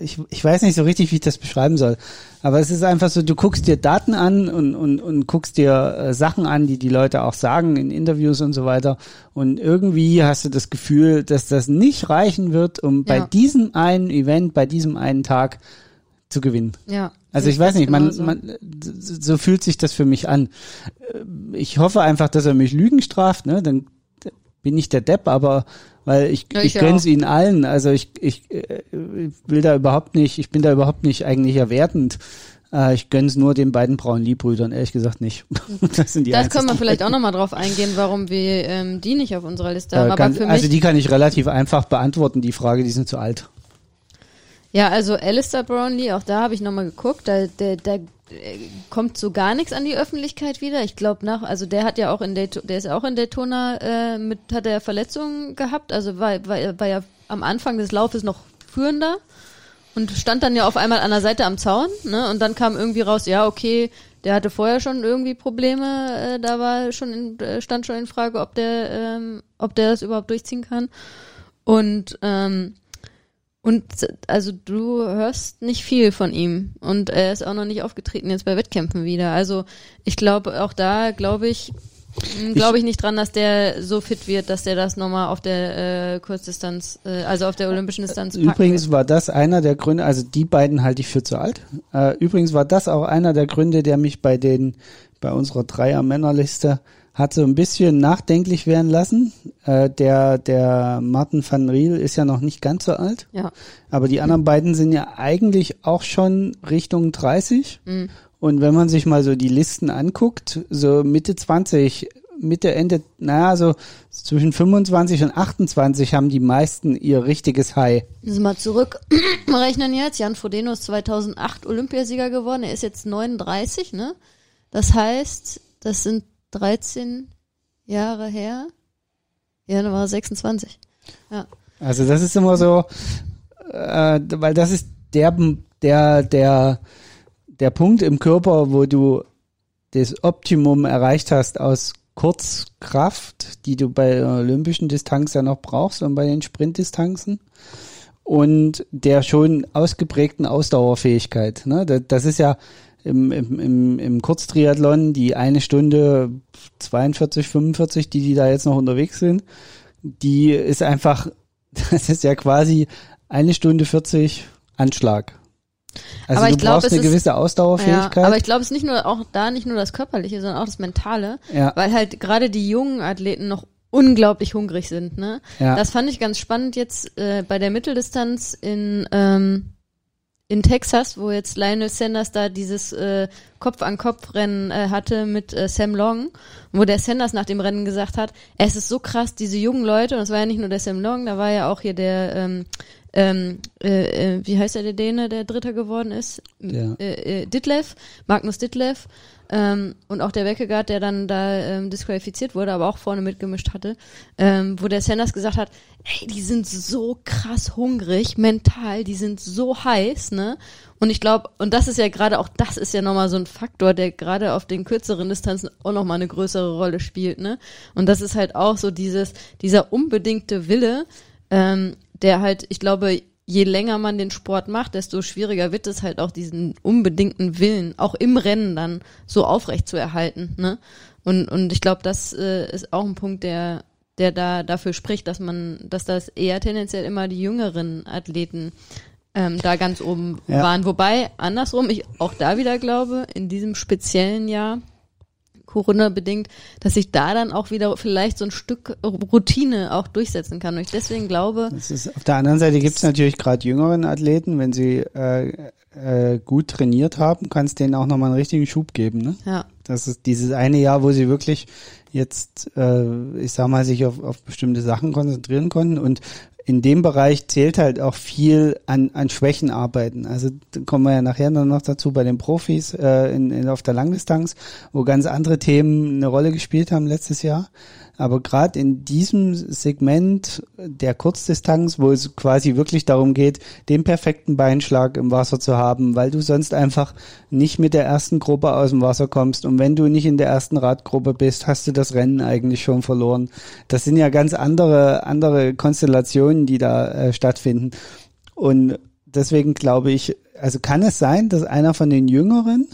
ich, ich weiß nicht so richtig, wie ich das beschreiben soll. Aber es ist einfach so, du guckst dir Daten an und, und, und guckst dir äh, Sachen an, die die Leute auch sagen in Interviews und so weiter. Und irgendwie hast du das Gefühl, dass das nicht reichen wird, um bei Ja. diesem einen Event, bei diesem einen Tag zu gewinnen. Ja. Also ich weiß nicht, man, man, so fühlt sich das für mich an. Äh, Ich hoffe einfach, dass er mich Lügen straft, ne? Dann bin ich der Depp, aber weil ich, Ja, ich ich gönn's auch. ihnen allen. Also ich, ich äh, will da überhaupt nicht, ich bin da überhaupt nicht eigentlich erwertend. Äh, Ich gönn's nur den beiden braunen Lee-Brüdern, ehrlich gesagt nicht. Das sind die Das können wir vielleicht auch nochmal drauf eingehen, warum wir ähm, die nicht auf unserer Liste haben. Äh, kann, also die kann ich relativ einfach beantworten, die Frage, die sind zu alt. ja, also Alistair Brownlee, auch da habe ich nochmal geguckt, da, der, da äh, kommt so gar nichts an die Öffentlichkeit wieder. Ich glaube nach, also der hat ja auch in Daytona, der ist auch in Daytona äh, mit, hat er Verletzungen gehabt, also war, war, war ja am Anfang des Laufes noch führender und stand dann ja auf einmal an der Seite am Zaun, ne? Und dann kam irgendwie raus, ja, okay, der hatte vorher schon irgendwie Probleme, äh, da war schon in, äh, stand schon in Frage, ob der, ähm, ob der das überhaupt durchziehen kann. Und ähm, und also du hörst nicht viel von ihm und er ist auch noch nicht aufgetreten jetzt bei Wettkämpfen wieder. Also ich glaube auch da glaube ich glaube ich nicht dran, dass der so fit wird, dass der das nochmal auf der äh, Kurzdistanz, äh, also auf der olympischen Distanz packen Übrigens wird. war das einer der Gründe, also die beiden halte ich für zu alt. Äh, übrigens war das auch einer der Gründe, der mich bei den, bei unserer Dreier-Männerliste hat so ein bisschen nachdenklich werden lassen. Äh, der, der Martin van Riel ist ja noch nicht ganz so alt, Ja. aber die anderen beiden sind ja eigentlich auch schon Richtung 30. Mhm. Und wenn man sich mal so die Listen anguckt, so Mitte 20, Mitte, Ende, naja, so zwischen 25 und 28 haben die meisten ihr richtiges High. Müssen wir mal zurückrechnen jetzt. Jan Frodeno ist 2008 Olympiasieger geworden. Er ist jetzt 39, ne? Das heißt, das sind 13 Jahre her. Ja, dann war er 26. Ja. Also das ist immer so, äh, weil das ist der, der, der, der Punkt im Körper, wo du das Optimum erreicht hast aus Kurzkraft, die du bei der olympischen Distanz ja noch brauchst und bei den Sprintdistanzen und der schon ausgeprägten Ausdauerfähigkeit. Ne? Das, das ist ja im, im, im, im Kurztriathlon die eine Stunde 42, 45, die die da jetzt noch unterwegs sind, die ist einfach, das ist ja quasi eine Stunde 40 Anschlag. Also Aber du ich glaub, brauchst eine ist- gewisse Ja, Ausdauerfähigkeit. aber ich glaube, es ist nicht nur auch da nicht nur das körperliche, sondern auch das mentale, Ja. weil halt gerade die jungen Athleten noch unglaublich hungrig sind. Ne? Ja. Das fand ich ganz spannend jetzt äh, bei der Mitteldistanz in ähm, in Texas, wo jetzt Lionel Sanders da dieses äh, Kopf-an-Kopf-Rennen äh, hatte mit äh, Sam Long, wo der Sanders nach dem Rennen gesagt hat, es ist so krass, diese jungen Leute, und es war ja nicht nur der Sam Long, da war ja auch hier der, ähm, ähm, äh, äh, wie heißt der, der Däne, der Dritter geworden ist? Ja. Äh, äh, Ditlev, Magnus Ditlev, ähm, und auch der Weckegaard, der dann da ähm, disqualifiziert wurde, aber auch vorne mitgemischt hatte, ähm, wo der Sanders gesagt hat, ey, die sind so krass hungrig, mental, die sind so heiß, ne? Und ich glaube, und das ist ja gerade auch, das ist ja nochmal so ein Faktor, der gerade auf den kürzeren Distanzen auch nochmal eine größere Rolle spielt, ne? Und das ist halt auch so dieses, dieser unbedingte Wille, ähm, der halt, ich glaube, je länger man den Sport macht, desto schwieriger wird es halt auch diesen unbedingten Willen, auch im Rennen dann so aufrecht zu erhalten. Ne? Und, und ich glaube, das äh, ist auch ein Punkt, der, der da dafür spricht, dass man, dass das eher tendenziell immer die jüngeren Athleten ähm, da ganz oben Ja. waren. Wobei, andersrum, ich auch da wieder glaube, in diesem speziellen Jahr, Corona bedingt, dass ich da dann auch wieder vielleicht so ein Stück Routine auch durchsetzen kann. Und ich deswegen glaube, ist, auf der anderen Seite gibt es natürlich gerade jüngeren Athleten, wenn sie äh, äh, gut trainiert haben, kann es denen auch nochmal einen richtigen Schub geben. Ne? ja, Das ist dieses eine Jahr, wo sie wirklich jetzt, äh, ich sag mal, sich auf, auf bestimmte Sachen konzentrieren konnten und in dem Bereich zählt halt auch viel an, an Schwächen arbeiten. Also kommen wir ja nachher noch dazu bei den Profis äh, in, in, auf der Langdistanz, wo ganz andere Themen eine Rolle gespielt haben letztes Jahr. Aber gerade in diesem Segment der Kurzdistanz, wo es quasi wirklich darum geht, den perfekten Beinschlag im Wasser zu haben, weil du sonst einfach nicht mit der ersten Gruppe aus dem Wasser kommst und wenn du nicht in der ersten Radgruppe bist, hast du das Rennen eigentlich schon verloren. Das sind ja ganz andere andere Konstellationen, die da äh, stattfinden und deswegen glaube ich, also kann es sein, dass einer von den Jüngeren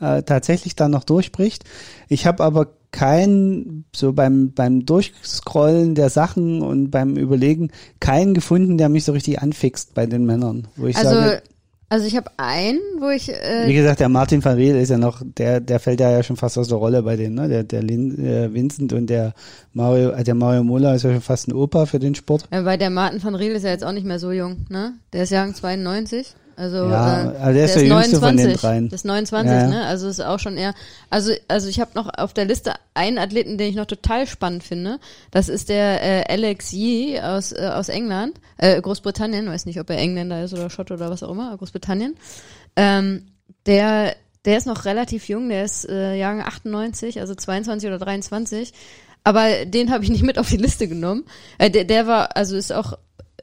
äh, tatsächlich dann noch durchbricht. Ich habe aber keinen, so beim, beim Durchscrollen der Sachen und beim Überlegen, keinen gefunden, der mich so richtig anfixt bei den Männern. Wo ich Also, sage, also ich habe einen, wo ich äh, wie gesagt, der Martin van Riel ist ja noch, der, der fällt ja, ja schon fast aus der Rolle bei denen, ne? Der, der Lin, äh, Vincent und der Mario, äh, der Mario Mola ist ja schon fast ein Opa für den Sport. äh, bei der Martin van Riel ist ja jetzt auch nicht mehr so jung, ne? Der ist Jahrgang 92. Also Ja, äh, aber der ist der von den 29. dreien. Das ist 29, Ja, ja. ne? Also ist auch schon eher. Also also ich habe noch auf der Liste einen Athleten, den ich noch total spannend finde. Das ist der äh, Alex Yee aus äh, aus England, äh, Großbritannien. Weiß nicht, ob er Engländer ist oder Schotte oder was auch immer. Großbritannien. Ähm, der der ist noch relativ jung. Der ist äh, Jahrgang 98, also 22 oder 23. Aber den habe ich nicht mit auf die Liste genommen. Äh, der, der war, also ist auch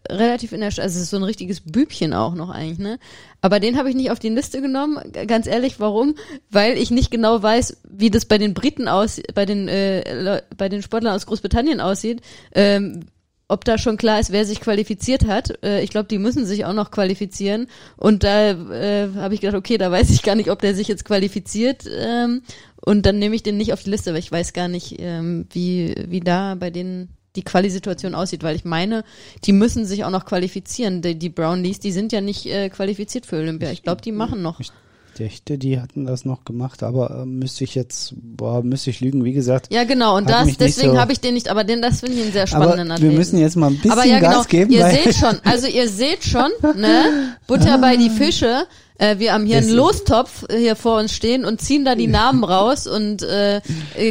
relativ in der, Sch- also es ist so ein richtiges Bübchen auch noch eigentlich, ne? Aber den habe ich nicht auf die Liste genommen. Ganz ehrlich, warum? Weil ich nicht genau weiß, wie das bei den Briten aussieht, bei den äh, bei den Sportlern aus Großbritannien aussieht. Ähm, ob da schon klar ist, wer sich qualifiziert hat. Äh, ich glaube, die müssen sich auch noch qualifizieren. Und da äh, habe ich gedacht, okay, da weiß ich gar nicht, ob der sich jetzt qualifiziert. Ähm, und dann nehme ich den nicht auf die Liste, weil ich weiß gar nicht, ähm, wie, wie da bei denen die Quali-Situation aussieht, weil ich meine, die müssen sich auch noch qualifizieren. Die, die Brownlees, die sind ja nicht äh, qualifiziert für Olympia. Ich glaube, die machen noch. Ich dachte, die hatten das noch gemacht, aber äh, müsste ich jetzt, boah, müsste ich lügen, wie gesagt. Ja, genau. Und das, deswegen so- habe ich den nicht, aber den, das finde ich einen sehr Aber spannenden wir Athleten. müssen jetzt mal ein bisschen Aber ja, genau, Gas geben, ihr seht schon, also ihr seht schon, ne, Butter bei die Fische. Äh, wir haben hier einen Das- Lostopf äh, hier vor uns stehen und ziehen da die Namen raus und äh,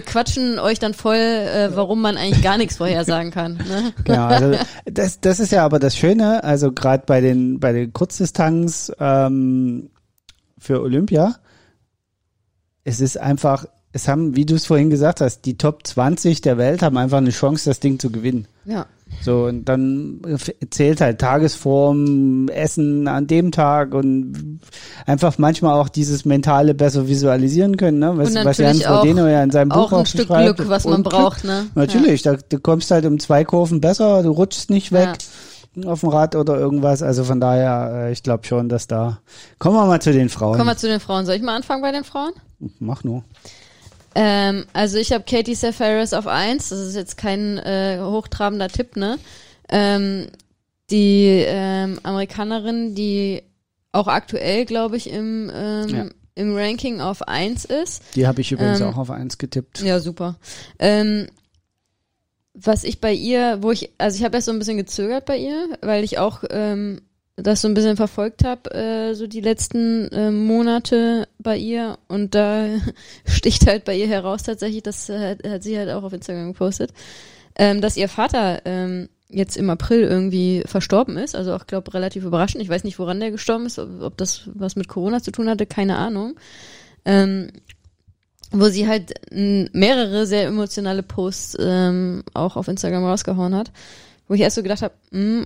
quatschen euch dann voll, äh, warum man eigentlich gar nichts vorhersagen kann. Ne? Genau, also das, das ist ja aber das Schöne, also gerade bei den bei den Kurzdistanz ähm, für Olympia, es ist einfach, es haben, wie du es vorhin gesagt hast, die Top 20 der Welt haben einfach eine Chance, das Ding zu gewinnen. Ja. So, und dann zählt halt Tagesform, Essen an dem Tag und einfach manchmal auch dieses mentale besser visualisieren können, ne? Was, auch- Frodeno ja in seinem Auch Buch ein Stück. Glück, was man braucht, ne? Natürlich, da, du kommst halt um zwei Kurven besser, du rutschst nicht weg auf dem Rad oder irgendwas. Also von daher, äh, ich glaube schon, dass da. Kommen wir mal zu den Frauen. Kommen wir zu den Frauen. Soll ich mal anfangen bei den Frauen? Mach nur. Ähm, also ich habe Katie Safaris auf eins. Das ist jetzt kein äh, hochtrabender Tipp, ne? Ähm, die ähm, Amerikanerin, die auch aktuell, glaube ich, im, ähm, Ja. im Ranking auf eins ist. Die habe ich übrigens Ähm, auch auf eins getippt. Ja, super. Ähm, was ich bei ihr, wo ich, also ich habe erst so ein bisschen gezögert bei ihr, weil ich auch ähm, das so ein bisschen verfolgt habe, äh, so die letzten äh, Monate bei ihr und da sticht halt bei ihr heraus tatsächlich, das äh, hat, hat sie halt auch auf Instagram gepostet, ähm, dass ihr Vater ähm, jetzt im April irgendwie verstorben ist, also auch glaube relativ überraschend. Ich weiß nicht, woran der gestorben ist, ob, ob das was mit Corona zu tun hatte, keine Ahnung. Ähm, wo sie halt mehrere sehr emotionale Posts ähm, auch auf Instagram rausgehauen hat, wo ich erst so gedacht habe,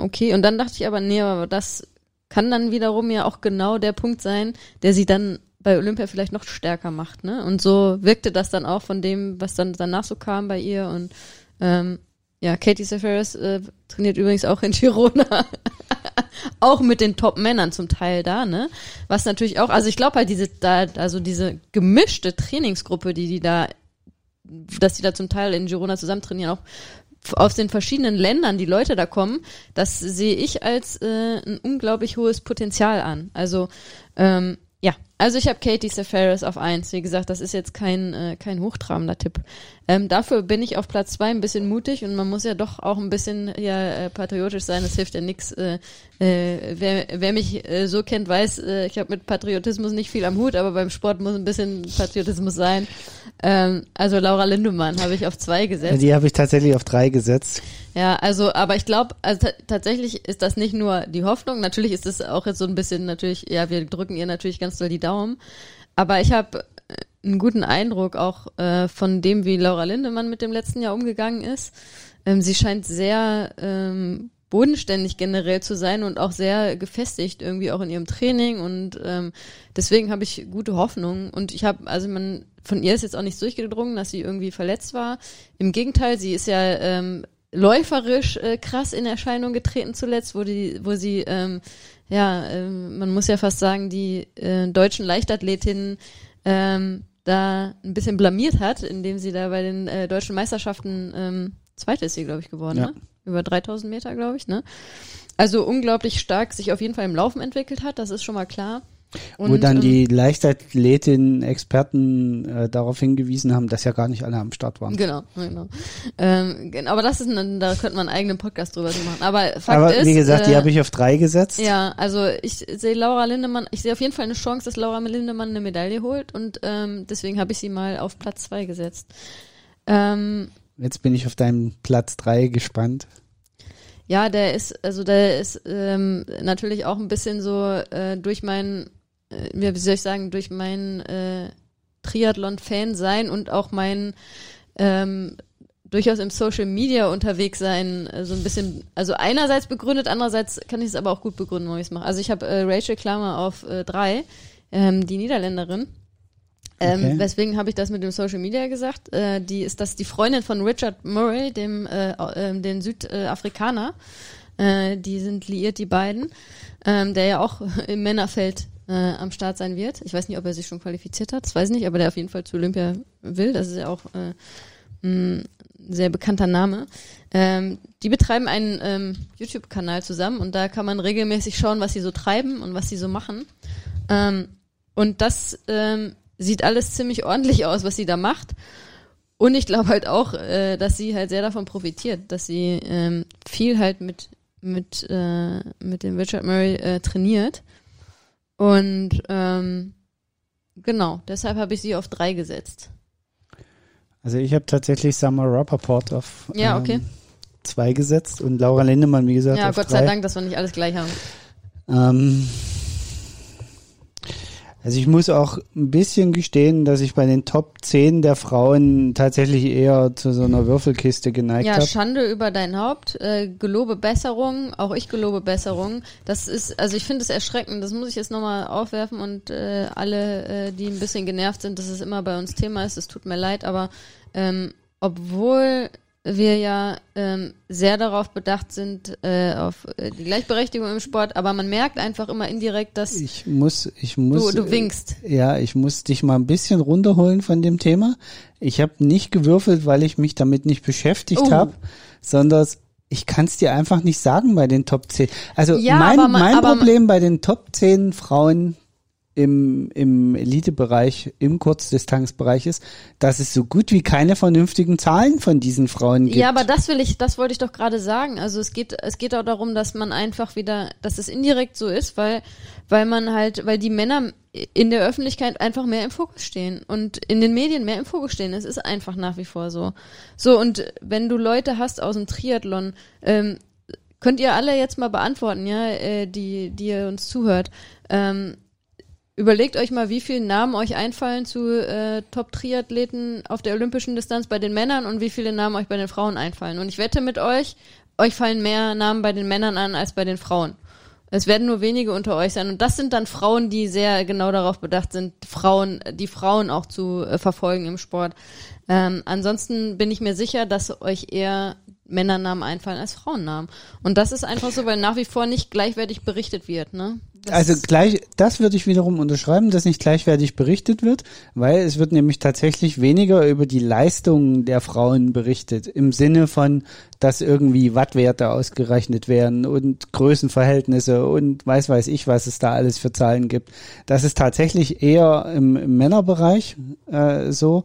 okay, und dann dachte ich aber, nee, aber das kann dann wiederum ja auch genau der Punkt sein, der sie dann bei Olympia vielleicht noch stärker macht, ne? Und so wirkte das dann auch von dem, was dann danach so kam bei ihr und ähm, ja, Katie Safaris äh, trainiert übrigens auch in Girona. auch mit den Top-Männern zum Teil da, ne? Was natürlich auch, also ich glaube halt diese, da, also diese gemischte Trainingsgruppe, die die da, dass die da zum Teil in Girona zusammen trainieren, auch aus den verschiedenen Ländern die Leute da kommen, das sehe ich als äh, ein unglaublich hohes Potenzial an. Also ähm, ja, also ich habe Katie Safaris auf eins. Wie gesagt, das ist jetzt kein, äh, kein hochtrabender Tipp. Ähm, dafür bin ich auf Platz zwei ein bisschen mutig und man muss ja doch auch ein bisschen ja, äh, patriotisch sein. Das hilft ja nix. Äh, äh, wer, wer mich äh, so kennt, weiß, äh, ich habe mit Patriotismus nicht viel am Hut, aber beim Sport muss ein bisschen Patriotismus sein. Ähm, also Laura Lindemann habe ich auf zwei gesetzt. Die habe ich tatsächlich auf drei gesetzt. Ja, also, aber ich glaube, also ta- tatsächlich ist das nicht nur die Hoffnung. Natürlich ist es auch jetzt so ein bisschen natürlich, ja, wir drücken ihr natürlich ganz doll die Daumen. Aber ich habe einen guten Eindruck auch äh, von dem, wie Laura Lindemann mit dem letzten Jahr umgegangen ist. Ähm, sie scheint sehr ähm, bodenständig generell zu sein und auch sehr gefestigt irgendwie auch in ihrem Training und ähm, deswegen habe ich gute Hoffnung und ich habe also man von ihr ist jetzt auch nichts durchgedrungen, dass sie irgendwie verletzt war. Im Gegenteil, sie ist ja ähm, läuferisch äh, krass in Erscheinung getreten zuletzt, wo die wo sie ähm, ja ähm, man muss ja fast sagen die äh, deutschen Leichtathletinnen ähm, da ein bisschen blamiert hat, indem sie da bei den äh, deutschen Meisterschaften ähm, Zweite ist sie, glaube ich, geworden, Ja. ne? Über 3000 Meter, glaube ich, ne? Also unglaublich stark sich auf jeden Fall im Laufen entwickelt hat, das ist schon mal klar. Wo dann ähm, die Leichtathletinnen, Experten äh, darauf hingewiesen haben, dass ja gar nicht alle am Start waren. Genau, genau. Ähm, aber das ist, ein, da könnte man einen eigenen Podcast drüber machen. Aber Fakt Aber ist, wie gesagt, die äh, habe ich auf drei gesetzt. Ja, also ich sehe Laura Lindemann, ich sehe auf jeden Fall eine Chance, dass Laura Lindemann eine Medaille holt und ähm, deswegen habe ich sie mal auf Platz zwei gesetzt. Ähm, Jetzt bin ich auf deinen Platz drei gespannt. Ja, der ist, also der ist ähm, natürlich auch ein bisschen so äh, durch mein, äh, wie soll ich sagen, durch mein äh, Triathlon-Fan sein und auch mein ähm, durchaus im Social Media unterwegs sein, äh, so ein bisschen, also einerseits begründet, andererseits kann ich es aber auch gut begründen, warum ich es mache. Also ich habe äh, Rachel Klammer auf äh, drei, ähm, die Niederländerin. Ähm, Okay. Weswegen habe ich das mit dem Social Media gesagt? Äh, die ist das die Freundin von Richard Murray, dem äh, ähm, den Südafrikaner. Äh, die sind liiert, die beiden, ähm, der ja auch im Männerfeld äh, am Start sein wird. Ich weiß nicht, ob er sich schon qualifiziert hat, das weiß ich nicht, aber der auf jeden Fall zu Olympia will. Das ist ja auch äh, ein sehr bekannter Name. Ähm, die betreiben einen ähm, YouTube-Kanal zusammen und da kann man regelmäßig schauen, was sie so treiben und was sie so machen. Ähm, und das ähm, sieht alles ziemlich ordentlich aus, was sie da macht. Und ich glaube halt auch, äh, dass sie halt sehr davon profitiert, dass sie ähm, viel halt mit mit äh, mit dem Richard Murray äh, trainiert. Und ähm, genau, deshalb habe ich sie auf drei gesetzt. Also ich habe tatsächlich Summer Rappaport auf Ja, okay. ähm, zwei gesetzt und Laura Lindemann, wie gesagt, Ja, Gott drei. sei Dank, dass wir nicht alles gleich haben. Ähm, also ich muss auch ein bisschen gestehen, dass ich bei den Top 10 der Frauen tatsächlich eher zu so einer Würfelkiste geneigt Ja, habe. Schande über dein Haupt, äh, gelobe Besserung, auch ich gelobe Besserung. Das ist, also ich finde es erschreckend, das muss ich jetzt nochmal aufwerfen und äh, alle, äh, die ein bisschen genervt sind, dass es immer bei uns Thema ist, es tut mir leid, aber ähm, obwohl wir ja ähm, sehr darauf bedacht sind, äh, auf äh, die Gleichberechtigung im Sport, aber man merkt einfach immer indirekt, dass Ich muss, ich du, muss. du winkst. Ja, ich muss dich mal ein bisschen runterholen von dem Thema. Ich habe nicht gewürfelt, weil ich mich damit nicht beschäftigt Oh. habe, sondern ich kann es dir einfach nicht sagen bei den Top 10. Also Ja, mein, man- mein Problem bei den Top 10 Frauen im, im Elitebereich, im Kurzdistanzbereich ist, dass es so gut wie keine vernünftigen Zahlen von diesen Frauen gibt. Ja, aber das will ich, das wollte ich doch gerade sagen. Also es geht, es geht auch darum, dass man einfach wieder, dass es indirekt so ist, weil, weil man halt, weil die Männer in der Öffentlichkeit einfach mehr im Fokus stehen und in den Medien mehr im Fokus stehen. Es ist einfach nach wie vor so. So, und wenn du Leute hast aus dem Triathlon, ähm, könnt ihr alle jetzt mal beantworten, ja, äh, die, die ihr uns zuhört. Ähm, Überlegt euch mal, wie viele Namen euch einfallen zu äh, Top-Triathleten auf der olympischen Distanz bei den Männern und wie viele Namen euch bei den Frauen einfallen. Und ich wette mit euch, euch fallen mehr Namen bei den Männern an als bei den Frauen. Es werden nur wenige unter euch sein. Und das sind dann Frauen, die sehr genau darauf bedacht sind, Frauen, die Frauen auch zu äh, verfolgen im Sport. Ähm, ansonsten bin ich mir sicher, dass euch eher Männernamen einfallen als Frauennamen. Und das ist einfach so, weil nach wie vor nicht gleichwertig berichtet wird, ne? Also gleich, das würde ich wiederum unterschreiben, dass nicht gleichwertig berichtet wird, weil es wird nämlich tatsächlich weniger über die Leistungen der Frauen berichtet, im Sinne von, dass irgendwie Wattwerte ausgerechnet werden und Größenverhältnisse und weiß weiß ich, was es da alles für Zahlen gibt. Das ist tatsächlich eher im, im Männerbereich äh, so,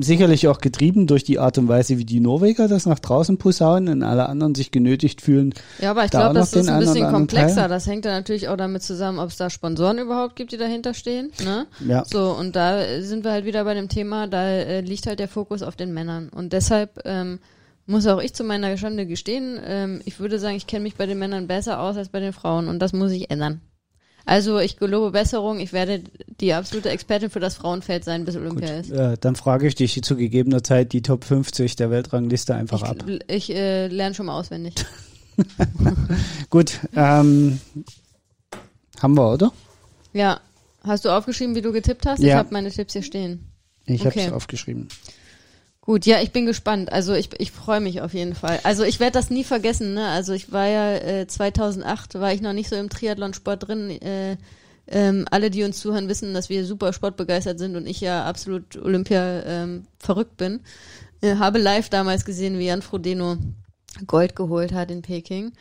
sicherlich auch getrieben durch die Art und Weise, wie die Norweger das nach draußen posaunen und alle anderen sich genötigt fühlen. Ja, aber ich da glaube, das ist ein bisschen komplexer. Teil. Das hängt ja natürlich auch damit zusammen, ob es da Sponsoren überhaupt gibt, die dahinter stehen. Ne? Ja. So, und da sind wir halt wieder bei dem Thema, da äh, liegt halt der Fokus auf den Männern. Und deshalb ähm, muss auch ich zu meiner Schande gestehen, ähm, ich würde sagen, ich kenne mich bei den Männern besser aus als bei den Frauen und das muss ich ändern. Also ich gelobe Besserung. Ich werde die absolute Expertin für das Frauenfeld sein, bis Olympia Gut, ist. äh, dann frage ich dich zu gegebener Zeit die Top 50 der Weltrangliste einfach ab. Ich, ich äh, lerne schon mal auswendig. Gut, ähm, haben wir, oder? Ja. Hast du aufgeschrieben, wie du getippt hast? Ich Ja. habe meine Tipps hier stehen. Ich Okay. habe es aufgeschrieben. Gut, ja, ich bin gespannt. Also ich, ich freue mich auf jeden Fall. Also ich werde das nie vergessen. Ne? Also ich war ja äh, 2008 war ich noch nicht so im Triathlonsport drin. Äh, ähm, alle, die uns zuhören, wissen, dass wir super sportbegeistert sind und ich ja absolut Olympia ähm, verrückt bin. Äh, habe live damals gesehen, wie Jan Frodeno Gold geholt hat in Peking.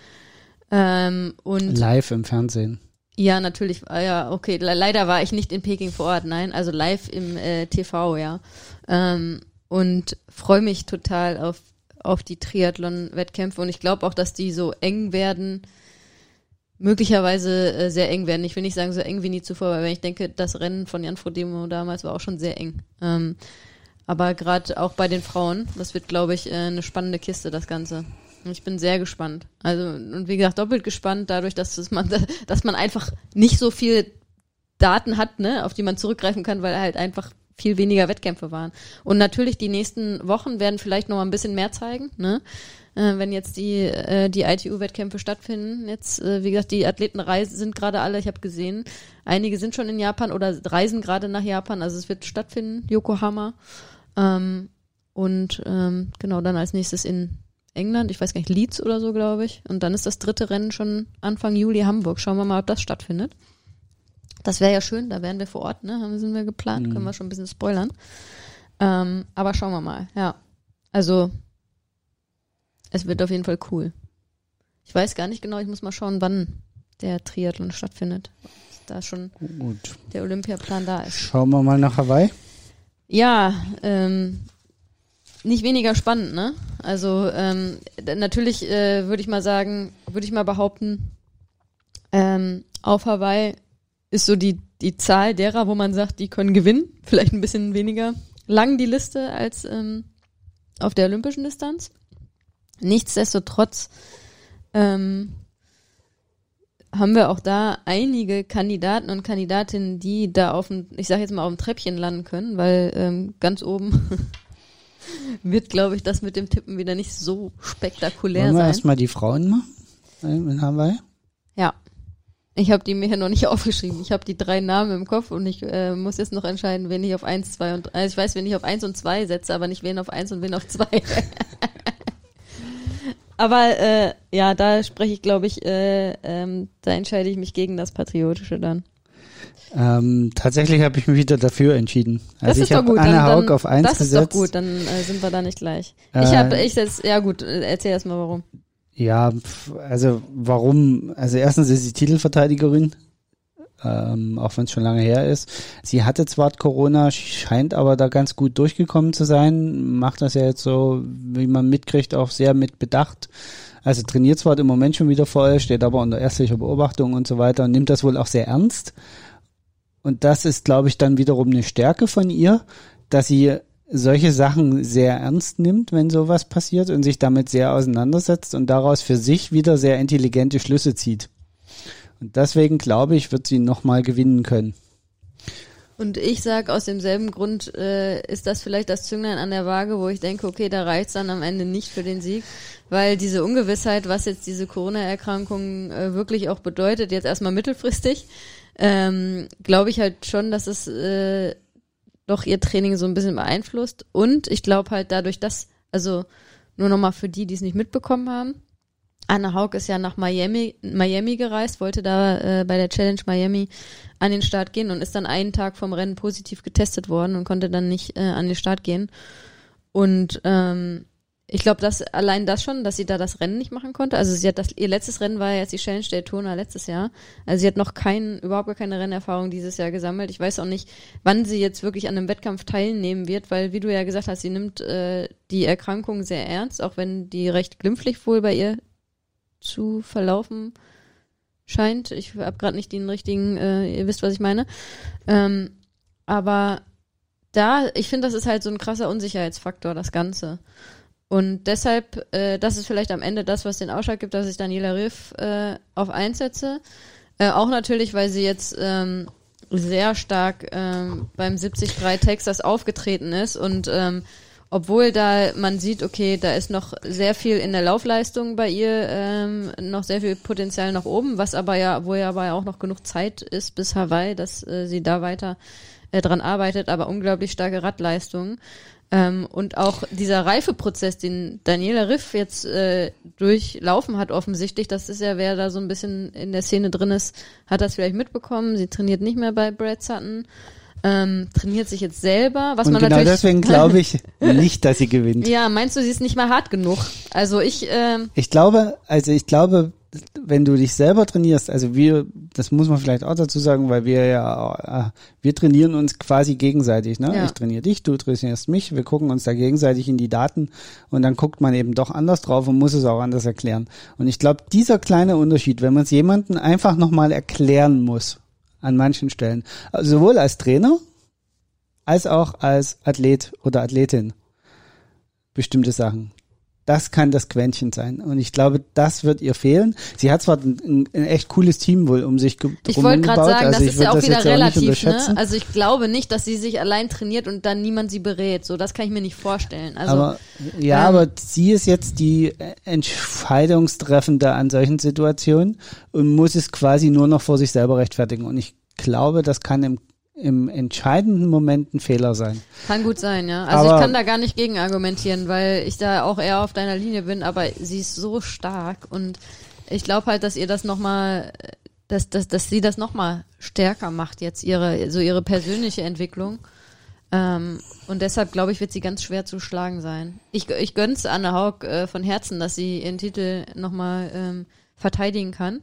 Ähm, und Live im Fernsehen. ja, natürlich. Ah, ja, okay. Le leider war ich nicht in Peking vor Ort, nein. Also live im äh, TV, ja. Ähm, und freue mich total auf, auf die Triathlon-Wettkämpfe. Und ich glaube auch, dass die so eng werden, möglicherweise äh, sehr eng werden. Ich will nicht sagen so eng wie nie zuvor, weil ich denke, das Rennen von Jan Frodemo damals war auch schon sehr eng. Ähm, aber gerade auch bei den Frauen, das wird, glaube ich, äh, eine spannende Kiste, das Ganze. Ich bin sehr gespannt. Also, und wie gesagt, doppelt gespannt, dadurch, dass es man, dass man einfach nicht so viel Daten hat, ne, auf die man zurückgreifen kann, weil halt einfach viel weniger Wettkämpfe waren. Und natürlich die nächsten Wochen werden vielleicht noch mal ein bisschen mehr zeigen, ne? Äh, wenn jetzt die äh, die ITU-Wettkämpfe stattfinden. Jetzt, äh, wie gesagt, die Athleten reisen, sind gerade alle, ich habe gesehen, einige sind schon in Japan oder reisen gerade nach Japan. Also es wird stattfinden, Yokohama. Ähm, und ähm, genau, dann als nächstes in England, ich weiß gar nicht, Leeds oder so, glaube ich. Und dann ist das dritte Rennen schon Anfang Juli Hamburg. Schauen wir mal, ob das stattfindet. Das wäre ja schön, da wären wir vor Ort, ne? Haben sind wir geplant, können wir schon ein bisschen spoilern. Ähm, aber schauen wir mal, ja. Also, es wird auf jeden Fall cool. Ich weiß gar nicht genau, ich muss mal schauen, wann der Triathlon stattfindet. Da schon Gut. der Olympiaplan da ist. Schauen wir mal nach Hawaii. Ja, ähm, nicht weniger spannend, ne? Also ähm, natürlich äh, würde ich mal sagen, würde ich mal behaupten, ähm, auf Hawaii ist so die, die Zahl derer, wo man sagt, die können gewinnen. Vielleicht ein bisschen weniger lang die Liste als ähm, auf der olympischen Distanz. Nichtsdestotrotz ähm, haben wir auch da einige Kandidaten und Kandidatinnen, die da auf dem, ich sage jetzt mal auf dem Treppchen landen können, weil ähm, ganz oben wird, glaube ich, das mit dem Tippen wieder nicht so spektakulär Wollen wir sein. erstmal die Frauen machen? In Hawaii? Ja. Ich habe die mir hier noch nicht aufgeschrieben. Ich habe die drei Namen im Kopf und ich äh, muss jetzt noch entscheiden, wen ich auf eins, zwei und also ich weiß, wen ich auf eins und zwei setze, aber nicht wen auf eins und wen auf zwei. aber äh, ja, da spreche ich, glaube ich, äh, ähm, da entscheide ich mich gegen das Patriotische dann. Ähm, tatsächlich habe ich mich wieder dafür entschieden. Das Also ist ich doch habe gut. Anne dann, Haug auf eins das gesetzt. ist doch gut, dann äh, sind wir da nicht gleich. Äh, ich habe, ich setz, ja gut, äh, erzähl erst mal warum. Ja, also warum? Also erstens ist sie Titelverteidigerin, ähm, auch wenn es schon lange her ist. Sie hatte zwar Corona, scheint aber da ganz gut durchgekommen zu sein, macht das ja jetzt so, wie man mitkriegt, auch sehr mit Bedacht. Also trainiert zwar im Moment schon wieder voll, steht aber unter ärztlicher Beobachtung und so weiter und nimmt das wohl auch sehr ernst. Und das ist, glaube ich, dann wiederum eine Stärke von ihr, dass sie solche Sachen sehr ernst nimmt, wenn sowas passiert und sich damit sehr auseinandersetzt und daraus für sich wieder sehr intelligente Schlüsse zieht. Und deswegen glaube ich, wird sie nochmal gewinnen können. Und ich sag aus demselben Grund äh, ist das vielleicht das Zünglein an der Waage, wo ich denke, okay, da reicht's dann am Ende nicht für den Sieg, weil diese Ungewissheit, was jetzt diese Corona-Erkrankung äh, wirklich auch bedeutet, jetzt erstmal mittelfristig, ähm, glaube ich halt schon, dass es äh, doch ihr Training so ein bisschen beeinflusst. Und ich glaube halt dadurch, dass, also nur nochmal für die, die es nicht mitbekommen haben, Anne Haug ist ja nach Miami, Miami gereist, wollte da äh, bei der Challenge Miami an den Start gehen und ist dann einen Tag vom Rennen positiv getestet worden und konnte dann nicht äh, an den Start gehen. Und ähm, ich glaube, dass allein das schon, dass sie da das Rennen nicht machen konnte. Also sie hat das, ihr letztes Rennen war ja jetzt die Challenge Daytona letztes Jahr. Also sie hat noch kein, überhaupt gar keine Rennerfahrung dieses Jahr gesammelt. Ich weiß auch nicht, wann sie jetzt wirklich an einem Wettkampf teilnehmen wird, weil wie du ja gesagt hast, sie nimmt äh, die Erkrankung sehr ernst, auch wenn die recht glimpflich wohl bei ihr zu verlaufen scheint. Ich habe gerade nicht den richtigen, äh, ihr wisst, was ich meine. Ähm, aber da, ich finde, das ist halt so ein krasser Unsicherheitsfaktor, das Ganze. Und deshalb, äh, das ist vielleicht am Ende das, was den Ausschlag gibt, dass ich Daniela Riff äh, auf eins setze. Äh, auch natürlich, weil sie jetzt ähm, sehr stark ähm, beim 73 Texas aufgetreten ist und ähm, obwohl da man sieht, okay, da ist noch sehr viel in der Laufleistung bei ihr, ähm, noch sehr viel Potenzial nach oben, was aber ja, wo ja aber auch noch genug Zeit ist bis Hawaii, dass äh, sie da weiter äh, dran arbeitet, aber unglaublich starke Radleistung. Ähm, und auch dieser Reifeprozess, den Daniela Riff jetzt äh, durchlaufen hat, offensichtlich, das ist ja, wer da so ein bisschen in der Szene drin ist, hat das vielleicht mitbekommen. Sie trainiert nicht mehr bei Brad Sutton ähm, trainiert sich jetzt selber, was Und man genau natürlich. deswegen glaube ich nicht, dass sie gewinnt. Ja, meinst du, sie ist nicht mehr hart genug? Also ich, ähm, Ich glaube, also ich glaube, wenn du dich selber trainierst, also wir, das muss man vielleicht auch dazu sagen, weil wir ja, äh, wir trainieren uns quasi gegenseitig, ne? Ja. Ich trainiere dich, du trainierst mich, wir gucken uns da gegenseitig in die Daten und dann guckt man eben doch anders drauf und muss es auch anders erklären. Und ich glaube, dieser kleine Unterschied, wenn man es jemandem einfach nochmal erklären muss, an manchen Stellen, also sowohl als Trainer als auch als Athlet oder Athletin, bestimmte Sachen. Das kann das Quäntchen sein. Und ich glaube, das wird ihr fehlen. Sie hat zwar ein, ein echt cooles Team wohl um sich ge ich wollte gerade gebaut, sagen, also das ist ja auch wieder jetzt auch relativ, ne? Also ich glaube nicht, dass sie sich allein trainiert und dann niemand sie berät. So, das kann ich mir nicht vorstellen. Also aber ja, ähm, aber sie ist jetzt die Entscheidungstreffende an solchen Situationen und muss es quasi nur noch vor sich selber rechtfertigen. Und ich glaube, das kann im, im entscheidenden Moment ein Fehler sein. Kann gut sein, ja. Also Aber- ich kann da gar nicht gegen argumentieren, weil ich da auch eher auf deiner Linie bin, aber sie ist so stark und ich glaube halt, dass ihr das nochmal, dass, dass, dass sie das nochmal stärker macht jetzt, ihre, so ihre persönliche Entwicklung. Ähm, und deshalb glaube ich, wird sie ganz schwer zu schlagen sein. Ich, ich gönn's Anne Haug äh, von Herzen, dass sie ihren Titel nochmal ähm, verteidigen kann.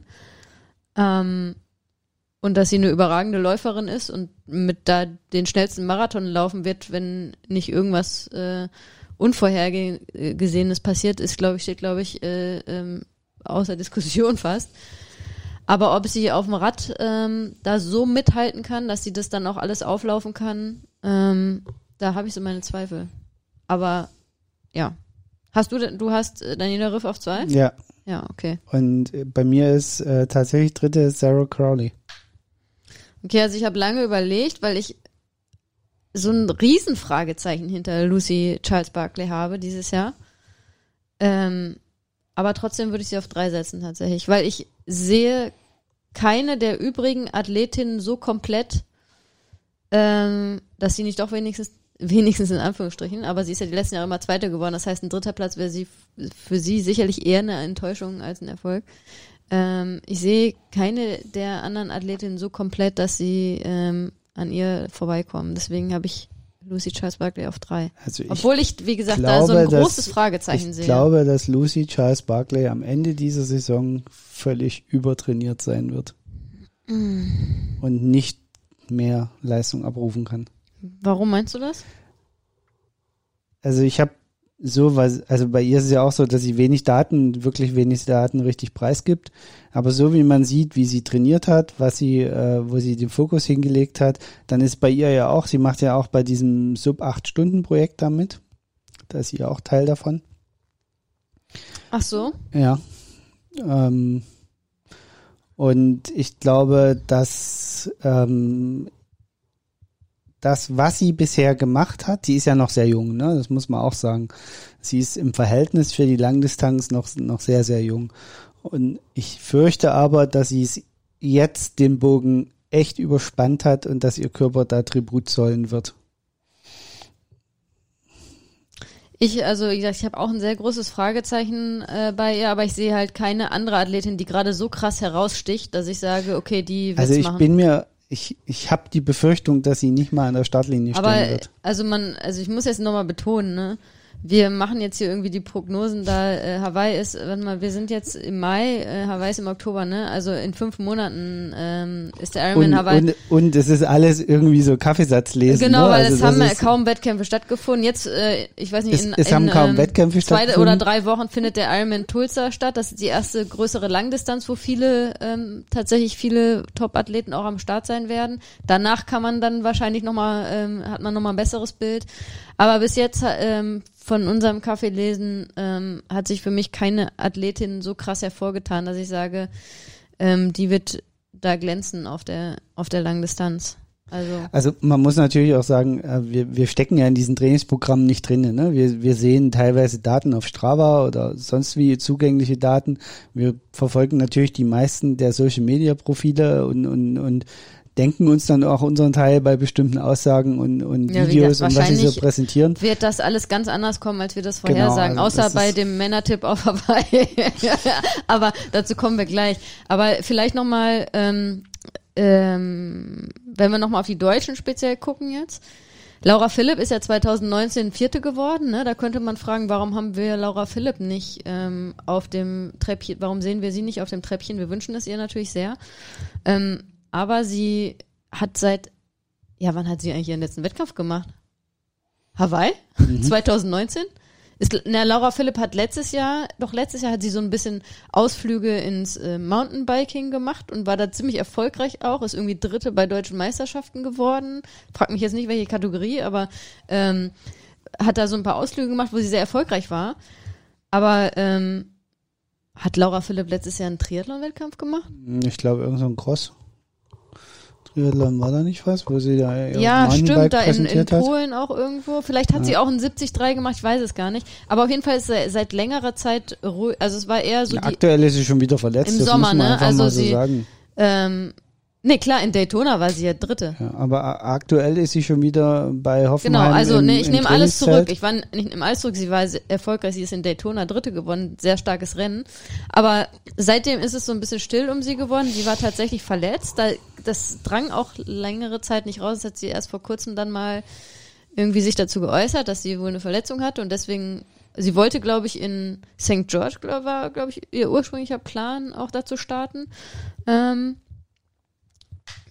Ähm, und dass sie eine überragende Läuferin ist und mit da den schnellsten Marathon laufen wird, wenn nicht irgendwas äh, Unvorhergesehenes passiert ist, glaube ich, steht, glaube ich, äh, ähm, außer Diskussion fast. Aber ob sie auf dem Rad ähm, da so mithalten kann, dass sie das dann auch alles auflaufen kann, ähm, da habe ich so meine Zweifel. Aber ja. Hast du, denn- du hast äh, Daniela Riff auf zwei? Ja. Ja, okay. Und äh, bei mir ist äh, tatsächlich dritte Sarah Crowley. Okay, also ich habe lange überlegt, weil ich so ein Riesenfragezeichen hinter Lucy Charles Barkley habe dieses Jahr. Ähm, aber trotzdem würde ich sie auf drei setzen tatsächlich, weil ich sehe keine der übrigen Athletinnen so komplett, ähm, dass sie nicht doch wenigstens wenigstens in Anführungsstrichen, aber sie ist ja die letzten Jahre immer Zweite geworden. Das heißt, ein dritter Platz wäre sie für sie sicherlich eher eine Enttäuschung als ein Erfolg. Ähm, ich sehe keine der anderen Athletinnen so komplett, dass sie ähm, an ihr vorbeikommen. Deswegen habe ich Lucy Charles Barkley auf drei. Also ich Obwohl ich, wie gesagt, da so ein glaube, großes dass- Fragezeichen ich sehe. glaube, dass Lucy Charles Barkley am Ende dieser Saison völlig übertrainiert sein wird Mm. und nicht mehr Leistung abrufen kann. Warum meinst du das? Also ich habe so was, also bei ihr ist es ja auch so, dass sie wenig Daten, wirklich wenig Daten richtig preisgibt. Aber so wie man sieht, wie sie trainiert hat, was sie, äh, wo sie den Fokus hingelegt hat, dann ist bei ihr ja auch, sie macht ja auch bei diesem Sub 8 Stunden Projekt damit. Da ist sie ja auch Teil davon. Ach so. Ja. Ähm, und ich glaube, dass ähm, das, was sie bisher gemacht hat, sie ist ja noch sehr jung, ne? Das muss man auch sagen. Sie ist im Verhältnis für die Langdistanz noch, noch sehr, sehr jung. Und ich fürchte aber, dass sie es jetzt den Bogen echt überspannt hat und dass ihr Körper da Tribut zollen wird. Ich, also wie gesagt, ich habe auch ein sehr großes Fragezeichen äh, bei ihr, aber ich sehe halt keine andere Athletin, die gerade so krass heraussticht, dass ich sage, okay, die wird's Also ich machen. bin mir, ich, ich habe die Befürchtung, dass sie nicht mal an der Startlinie stehen Aber wird. also man, also ich muss jetzt nochmal betonen, ne? Wir machen jetzt hier irgendwie die Prognosen, da äh, Hawaii ist, warte mal, wir sind jetzt im Mai, äh, Hawaii ist im Oktober, ne? Also in fünf Monaten ähm, ist der Ironman Und, Hawaii. und, und es ist alles irgendwie so Kaffeesatzlesen. Genau, ne? weil also es haben kaum Wettkämpfe stattgefunden. Jetzt, äh, ich weiß nicht, Es- in, es in haben kaum ähm, Wettkämpfe zwei oder drei Wochen findet der Ironman Tulsa statt. Das ist die erste größere Langdistanz, wo viele ähm, tatsächlich viele Top-Athleten auch am Start sein werden. Danach kann man dann wahrscheinlich noch mal ähm, hat man noch mal ein besseres Bild. Aber bis jetzt ähm, von unserem Kaffeelesen ähm, hat sich für mich keine Athletin so krass hervorgetan, dass ich sage, ähm, die wird da glänzen auf der, auf der Langdistanz. Also, Also man muss natürlich auch sagen, äh, wir, wir stecken ja in diesen Trainingsprogrammen nicht drin. Ne? Wir, wir sehen teilweise Daten auf Strava oder sonst wie zugängliche Daten. Wir verfolgen natürlich die meisten der Social Media Profile und, und, und denken uns dann auch unseren Teil bei bestimmten Aussagen und, und Ja, Videos gesagt, und was sie so präsentieren. wird das alles ganz anders kommen, als wir das Genau, vorhersagen, also außer bei dem Männertipp auf Hawaii. Aber dazu kommen wir gleich. Aber vielleicht nochmal, ähm, ähm, wenn wir nochmal auf die Deutschen speziell gucken jetzt. Laura Philipp ist ja 2019 Vierte geworden. Ne? Da könnte man fragen, warum haben wir Laura Philipp nicht ähm, auf dem Treppchen, warum sehen wir sie nicht auf dem Treppchen? Wir wünschen es ihr natürlich sehr. Ähm, aber sie hat seit, ja, wann hat sie eigentlich ihren letzten Wettkampf gemacht? Hawaii? 2019? Ist, na, Laura Philipp hat letztes Jahr, doch letztes Jahr hat sie so ein bisschen Ausflüge ins äh, Mountainbiking gemacht und war da ziemlich erfolgreich auch, ist irgendwie Dritte bei deutschen Meisterschaften geworden. Frag mich jetzt nicht, welche Kategorie, aber ähm, hat da so ein paar Ausflüge gemacht, wo sie sehr erfolgreich war. Aber ähm, hat Laura Philipp letztes Jahr einen Triathlon-Wettkampf gemacht? Ich glaube, irgend so ein Cross. Triathlon war da nicht was, wo sie da Ja, stimmt, da in, in hat? Polen auch irgendwo. Vielleicht hat sie auch einen 70-3 gemacht, ich weiß es gar nicht. Aber auf jeden Fall ist sie seit längerer Zeit ruhig, also es war eher so Ja, die, aktuell ist sie schon wieder verletzt, Im Sommer, ne? Also so sie- ähm, nee, klar, in Daytona war sie ja Dritte. Ja, aber aktuell ist sie schon wieder bei Genau, Hoffenheim also im, nee, ich nehme alles zurück. Ich war nicht nehme alles zurück. Sie war erfolgreich. Sie ist in Daytona Dritte gewonnen. Sehr starkes Rennen. Aber seitdem ist es so ein bisschen still um sie geworden. Sie war tatsächlich verletzt. Da, das drang auch längere Zeit nicht raus. Das hat sie erst vor kurzem dann mal irgendwie sich dazu geäußert, dass sie wohl eine Verletzung hatte und deswegen Sie wollte, glaube ich, in St. George, glaub, war, glaube ich, ihr ursprünglicher Plan, auch dazu starten. Ähm,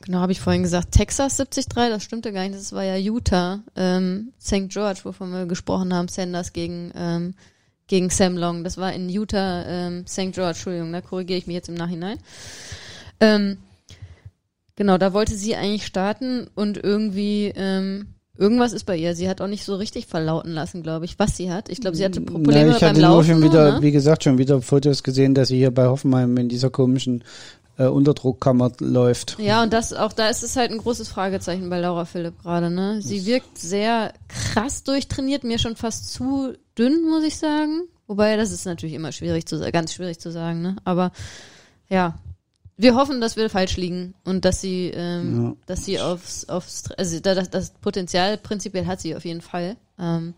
genau, habe ich vorhin gesagt, Texas 73, das stimmte gar nicht, das war ja Utah, ähm, St. George, wovon wir gesprochen haben, Sanders gegen, ähm, gegen Sam Long. Das war in Utah, ähm, St. George, Entschuldigung, da korrigiere ich mich jetzt im Nachhinein. Ähm, genau, da wollte sie eigentlich starten und irgendwie, ähm, irgendwas ist bei ihr. Sie hat auch nicht so richtig verlauten lassen, glaube ich, was sie hat. Ich glaube, sie hatte Pro- Probleme Na, ich beim hatte Laufen. nur schon wieder, ne? wie gesagt, schon wieder Fotos gesehen, dass sie hier bei Hoffenheim in dieser komischen äh, Unterdruckkammer läuft. Ja, und das auch da ist es halt ein großes Fragezeichen bei Laura Philipp gerade, ne? Sie wirkt sehr krass durchtrainiert, mir schon fast zu dünn, muss ich sagen. Wobei, das ist natürlich immer schwierig zu ganz schwierig zu sagen, ne? Aber ja. Wir hoffen, dass wir falsch liegen und dass sie, ähm, Ja. dass sie aufs, aufs, also da- das, das Potenzial prinzipiell hat sie auf jeden Fall. Ähm,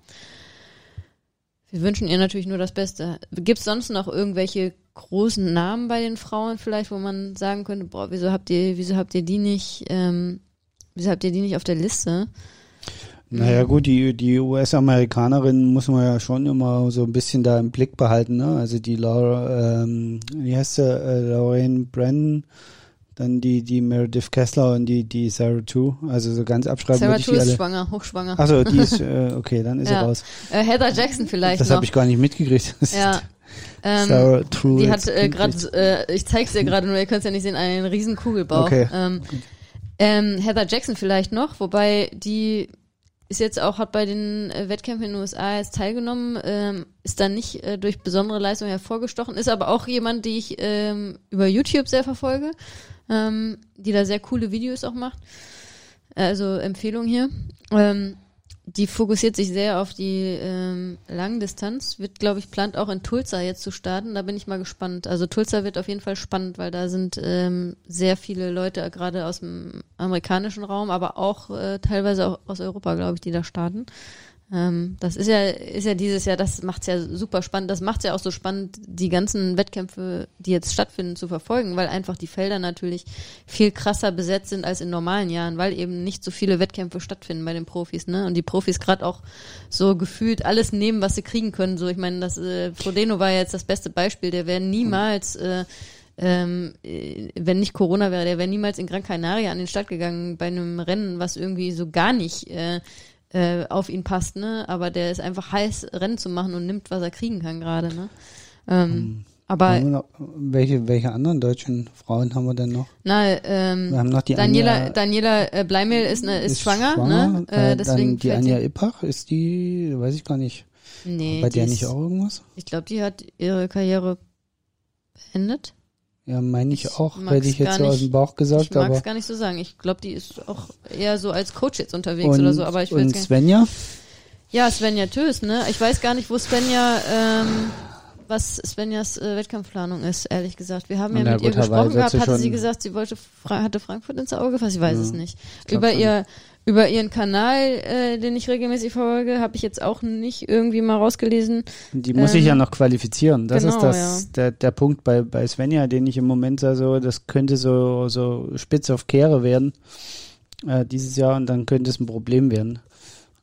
wir wünschen ihr natürlich nur das Beste. Gibt es sonst noch irgendwelche großen Namen bei den Frauen vielleicht, wo man sagen könnte, boah, wieso habt ihr, wieso habt ihr die nicht, ähm, wieso habt ihr die nicht auf der Liste? Naja gut, die, die US-Amerikanerin muss man ja schon immer so ein bisschen da im Blick behalten. Ne? Also die Laura, ähm, wie heißt sie, äh, Lorraine Brennan, dann die, die Meredith Kessler und die, die Sarah Tu. Also so ganz abschreiben Sarah die ist alle. schwanger, hochschwanger. Achso, die ist, äh, okay, dann ist Ja. sie raus. Äh, Heather Jackson vielleicht Das habe ich gar nicht mitgekriegt. Ja. Ähm, Sarah True. die hat äh, gerade, äh, ich zeig's dir gerade nur, ihr könnt es ja nicht sehen, einen riesen Kugelbauch. Okay. Ähm, ähm, Heather Jackson vielleicht noch, wobei die ist jetzt auch, hat bei den äh, Wettkämpfen in den USA jetzt teilgenommen, ähm, ist dann nicht äh, durch besondere Leistung hervorgestochen, ist aber auch jemand, die ich ähm, über YouTube sehr verfolge, ähm, die da sehr coole Videos auch macht. Also Empfehlung hier. Ähm, die fokussiert sich sehr auf die ähm, Langdistanz. Wird, glaube ich, plant auch in Tulsa jetzt zu starten. Da bin ich mal gespannt. Also Tulsa wird auf jeden Fall spannend, weil da sind ähm, sehr viele Leute gerade aus dem amerikanischen Raum, aber auch äh, teilweise auch aus Europa, glaube ich, die da starten. Ähm, das ist ja, ist ja dieses Jahr, das macht's ja super spannend. Das macht's ja auch so spannend, die ganzen Wettkämpfe, die jetzt stattfinden, zu verfolgen, weil einfach die Felder natürlich viel krasser besetzt sind als in normalen Jahren, weil eben nicht so viele Wettkämpfe stattfinden bei den Profis, ne? Und die Profis gerade auch so gefühlt alles nehmen, was sie kriegen können. So, ich meine, das äh, Frodeno war jetzt das beste Beispiel. Der wäre niemals äh, ähm, äh, wenn nicht Corona wäre, der wäre niemals in Gran Canaria an den Start gegangen bei einem Rennen, was irgendwie so gar nicht äh, äh, auf ihn passt, ne? Aber der ist einfach heiß, Rennen zu machen und nimmt, was er kriegen kann gerade, ne? Ähm, aber Haben wir noch, welche, welche anderen deutschen Frauen haben wir denn noch? na, ähm, Wir haben noch die Daniela, Anja, Daniela äh, Bleimel ist, ne, ist, schwanger, ne? Äh, Äh, deswegen dann die Anja Ippach, ist die, weiß ich gar nicht. Nee, Bei die der ist, nicht auch irgendwas? Ich glaube, die hat ihre Karriere beendet. Ja, meine ich auch, mag's hätte ich jetzt so aus dem Bauch Ich gesagt, mag aber. es gar nicht so sagen. Ich glaube, die ist auch eher so als Coach jetzt unterwegs Und, oder so, aber ich will und. Svenja? Ja, Svenja Tös, ne? Ich weiß gar nicht, wo Svenja, ähm, was Svenjas äh, Wettkampfplanung ist, ehrlich gesagt. Wir haben ja Na mit ihr gesprochen gehabt, hatte sie gesagt, sie wollte Fra hatte Frankfurt ins Auge gefasst, ich weiß Ja, es nicht. Über ihr über ihren Kanal, äh, den ich regelmäßig verfolge, habe ich jetzt auch nicht irgendwie mal rausgelesen. Die muss Ähm, sich ja noch qualifizieren. Das genau, ist das, ja. der, der Punkt bei, bei Svenja, den ich im Moment sah, so, das könnte so, so spitz auf Kehre werden, äh, dieses Jahr, und dann könnte es ein Problem werden.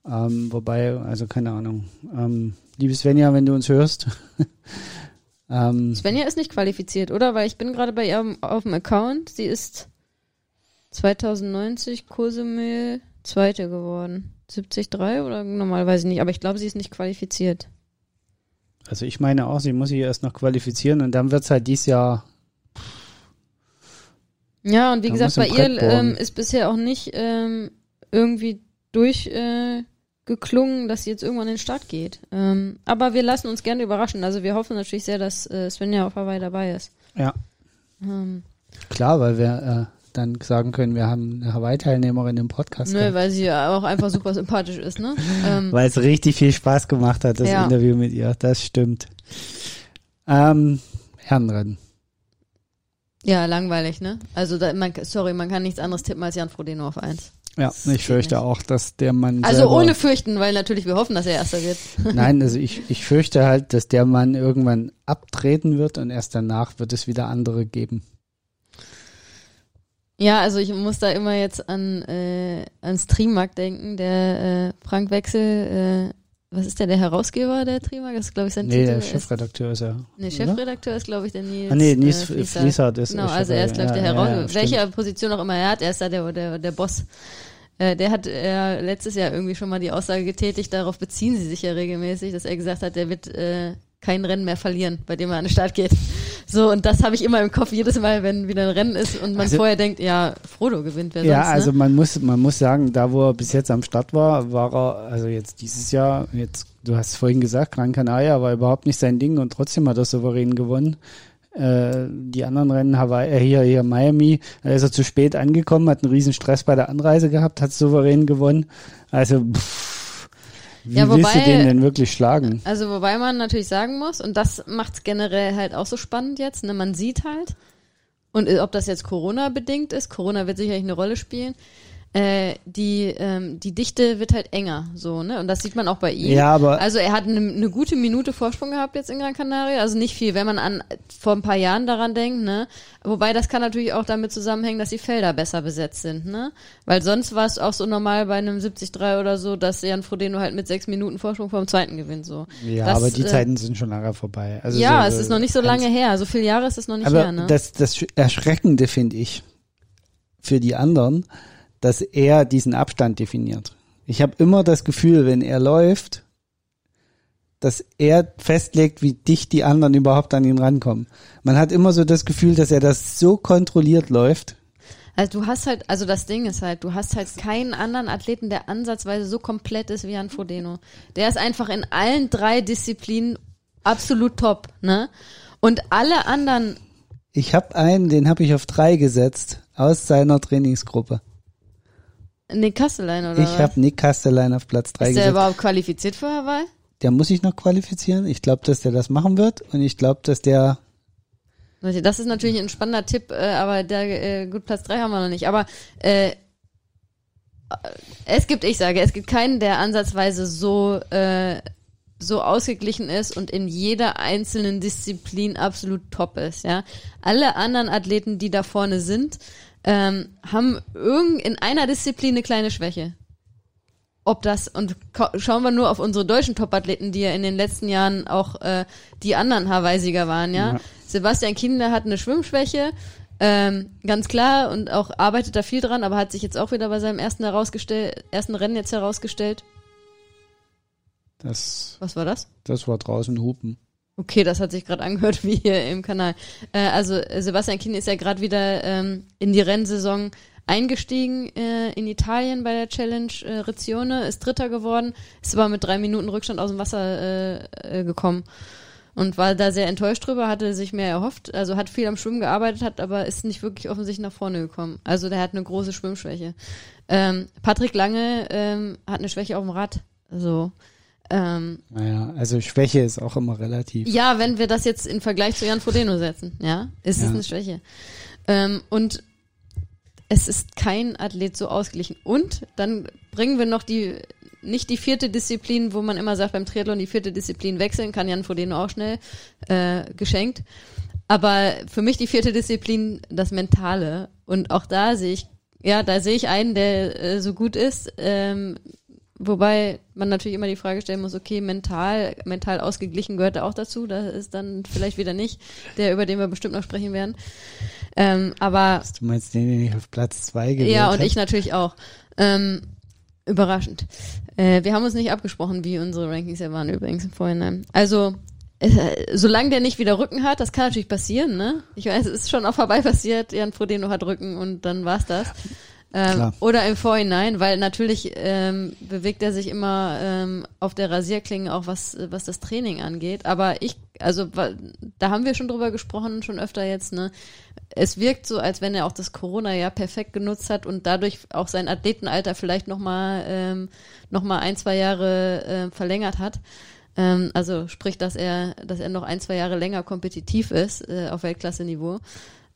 Ähm, wobei, also keine Ahnung. Ähm, liebe Svenja, wenn du uns hörst, ähm, Svenja ist nicht qualifiziert, oder? Weil ich bin gerade bei ihr auf dem Account. Sie ist 2090 Cozumel Zweite geworden. 73 oder normal weiß ich nicht, aber ich glaube, sie ist nicht qualifiziert. also ich meine auch, sie muss sich erst noch qualifizieren und dann wird's halt dieses Jahr, Ja, und wie gesagt, bei ihr ähm, ist bisher auch nicht ähm, irgendwie durchgeklungen, äh, dass sie jetzt irgendwann in den Start geht. Ähm, aber wir lassen uns gerne überraschen. Also wir hoffen natürlich sehr, dass äh, Svenja auf Hawaii dabei ist. ja, Ähm, klar, weil wir äh, dann sagen können, wir haben eine Hawaii-Teilnehmerin im Podcast. nö, gehabt. weil sie ja auch einfach super sympathisch ist, ne? Ähm, Weil es richtig viel Spaß gemacht hat, das Ja. Interview mit ihr. Das stimmt. Ähm, Herrenrennen. ja, langweilig, ne? Also da, man, sorry, man kann nichts anderes tippen als Jan Frodeno auf eins. Ja, ich fürchte nicht. auch, dass der Mann. Also ohne fürchten, weil natürlich wir hoffen, dass er Erster wird. Nein, also ich, ich fürchte halt, dass der Mann irgendwann abtreten wird und erst danach wird es wieder andere geben. Ja, also ich muss da immer jetzt an äh, ans Trimark denken. Der äh, Frank Wechsel, äh, was ist der, der Herausgeber der Trimark? Das ist, glaube ich, sein Nee, Titel. der Er ist- Chefredakteur ist er. Nee, oder? Chefredakteur ist, glaube ich, der Nils. Ah, nee, Nils äh. Fließert ist Genau, also er ist, glaube ich, der ja, Herausgeber. ja, Welche Position auch immer er hat, er ist da der, der, der Boss. Äh, der hat äh, letztes Jahr irgendwie schon mal die Aussage getätigt, darauf beziehen sie sich ja regelmäßig, dass er gesagt hat, der wird äh, kein Rennen mehr verlieren, bei dem er an den Start geht. So, und das habe ich immer im Kopf jedes Mal, wenn wieder ein Rennen ist und man Also- vorher denkt, ja, Frodo gewinnt, wer Ja, sonst, also ne? man muss, man muss sagen, da wo er bis jetzt am Start war, war er, also jetzt dieses Jahr, jetzt, du hast vorhin gesagt, Gran Canaria war überhaupt nicht sein Ding und trotzdem hat er souverän gewonnen. Äh, die anderen Rennen, Hawaii, äh, hier, hier Miami, da ist er zu spät angekommen, hat einen riesen Stress bei der Anreise gehabt, hat souverän gewonnen. Also, pff, wie Ja, willst du wobei- den denn wirklich schlagen? Also wobei man natürlich sagen muss, und das macht's generell halt auch so spannend jetzt, ne, man sieht halt, und äh, ob das jetzt Corona bedingt ist, Corona wird sicherlich eine Rolle spielen, äh, die, ähm, die Dichte wird halt enger, so, ne? Und das sieht man auch bei ihm. Ja, aber Also er hat eine, eine gute Minute Vorsprung gehabt jetzt in Gran Canaria, also nicht viel, wenn man an vor ein paar Jahren daran denkt, ne? Wobei das kann natürlich auch damit zusammenhängen, dass die Felder besser besetzt sind, ne? Weil sonst war es auch so normal bei einem 70-3 oder so, dass Jan Frodeno halt mit sechs Minuten Vorsprung vom zweiten gewinnt, so. ja, das, aber die äh, Zeiten sind schon lange vorbei. Also ja, so, es ist noch nicht so lange her, so viele Jahre ist es noch nicht Aber her, ne? das, das Erschreckende finde ich für die anderen, dass er diesen Abstand definiert. Ich habe immer das Gefühl, wenn er läuft, dass er festlegt, wie dicht die anderen überhaupt an ihn rankommen. Man hat immer so das Gefühl, dass er das so kontrolliert läuft. Also du hast halt, also das Ding ist halt, du hast halt keinen anderen Athleten, der ansatzweise so komplett ist wie Jan Frodeno. Der ist einfach in allen drei Disziplinen absolut top, ne? Und alle anderen, Ich habe einen, den habe ich auf drei gesetzt aus seiner Trainingsgruppe. Nick Kastelein oder Ich habe Nick Castellan auf Platz drei Ist der gesetzt. überhaupt qualifiziert für Hawaii? Der muss sich noch qualifizieren. Ich glaube, dass der das machen wird und ich glaube, dass der Leute, Das ist natürlich ein spannender Tipp, äh, aber der, äh, gut, Platz drei haben wir noch nicht. Aber äh, es gibt, ich sage, es gibt keinen, der ansatzweise so, äh, so ausgeglichen ist und in jeder einzelnen Disziplin absolut top ist, ja. Alle anderen Athleten, die da vorne sind, ähm, haben irgend in einer Disziplin eine kleine Schwäche. Ob das, und schauen wir nur auf unsere deutschen Top-Athleten, die ja in den letzten Jahren auch äh, die anderen Hawaii-Sieger waren, ja. Ja. Sebastian Kinder hat eine Schwimmschwäche, ähm, ganz klar, und auch arbeitet da viel dran, aber hat sich jetzt auch wieder bei seinem ersten herausgestellt, ersten Rennen jetzt herausgestellt. das Was war das? das war draußen Hupen. Okay, das hat sich gerade angehört wie hier im Kanal. Äh, also äh, Sebastian Kienle ist ja gerade wieder ähm, in die Rennsaison eingestiegen äh, in Italien bei der Challenge äh, Rezione, ist Dritter geworden, ist aber mit drei Minuten Rückstand aus dem Wasser äh, äh, gekommen. und war da sehr enttäuscht drüber, hatte sich mehr erhofft, also hat viel am Schwimmen gearbeitet, hat aber ist nicht wirklich offensichtlich nach vorne gekommen. Also der hat eine große Schwimmschwäche. Ähm, Patrick Lange ähm, hat eine Schwäche auf dem Rad. Also ähm, Naja, also Schwäche ist auch immer relativ. ja, wenn wir das jetzt in Vergleich zu Jan Frodeno setzen, ja, ist es Ja. eine Schwäche. Ähm, und es ist kein Athlet so ausgeglichen. Und dann bringen wir noch die, nicht die vierte Disziplin, wo man immer sagt, beim Triathlon die vierte Disziplin wechseln, kann Jan Frodeno auch schnell, äh, geschenkt. Aber für mich die vierte Disziplin, das Mentale. Und auch da sehe ich, ja, da sehe ich einen, der äh, so gut ist, ähm, Wobei man natürlich immer die Frage stellen muss, okay, mental, mental ausgeglichen gehört er auch dazu. Da ist dann vielleicht wieder nicht der, über den wir bestimmt noch sprechen werden. Ähm, aber Du meinst den, den ich auf Platz zwei gewählt ja, und hab? ich natürlich auch. Ähm, überraschend. Äh, wir haben uns nicht abgesprochen, wie unsere Rankings ja waren übrigens im Vorhinein. Also, äh, solange der nicht wieder Rücken hat, das kann natürlich passieren, ne? Ich weiß, es ist schon auch vorbei passiert, Jan Frodeno hat Rücken und dann war's das. Ähm, oder im Vorhinein, weil natürlich ähm, bewegt er sich immer ähm, auf der Rasierklinge auch was was das Training angeht. Aber ich, also da haben wir schon drüber gesprochen, schon öfter jetzt. Ne, es wirkt so, als wenn er auch das Corona-Jahr perfekt genutzt hat und dadurch auch sein Athletenalter vielleicht noch mal ähm, noch mal ein zwei Jahre äh, verlängert hat. Ähm, also sprich, dass er dass er noch ein zwei Jahre länger kompetitiv ist äh, auf Weltklasse-Niveau.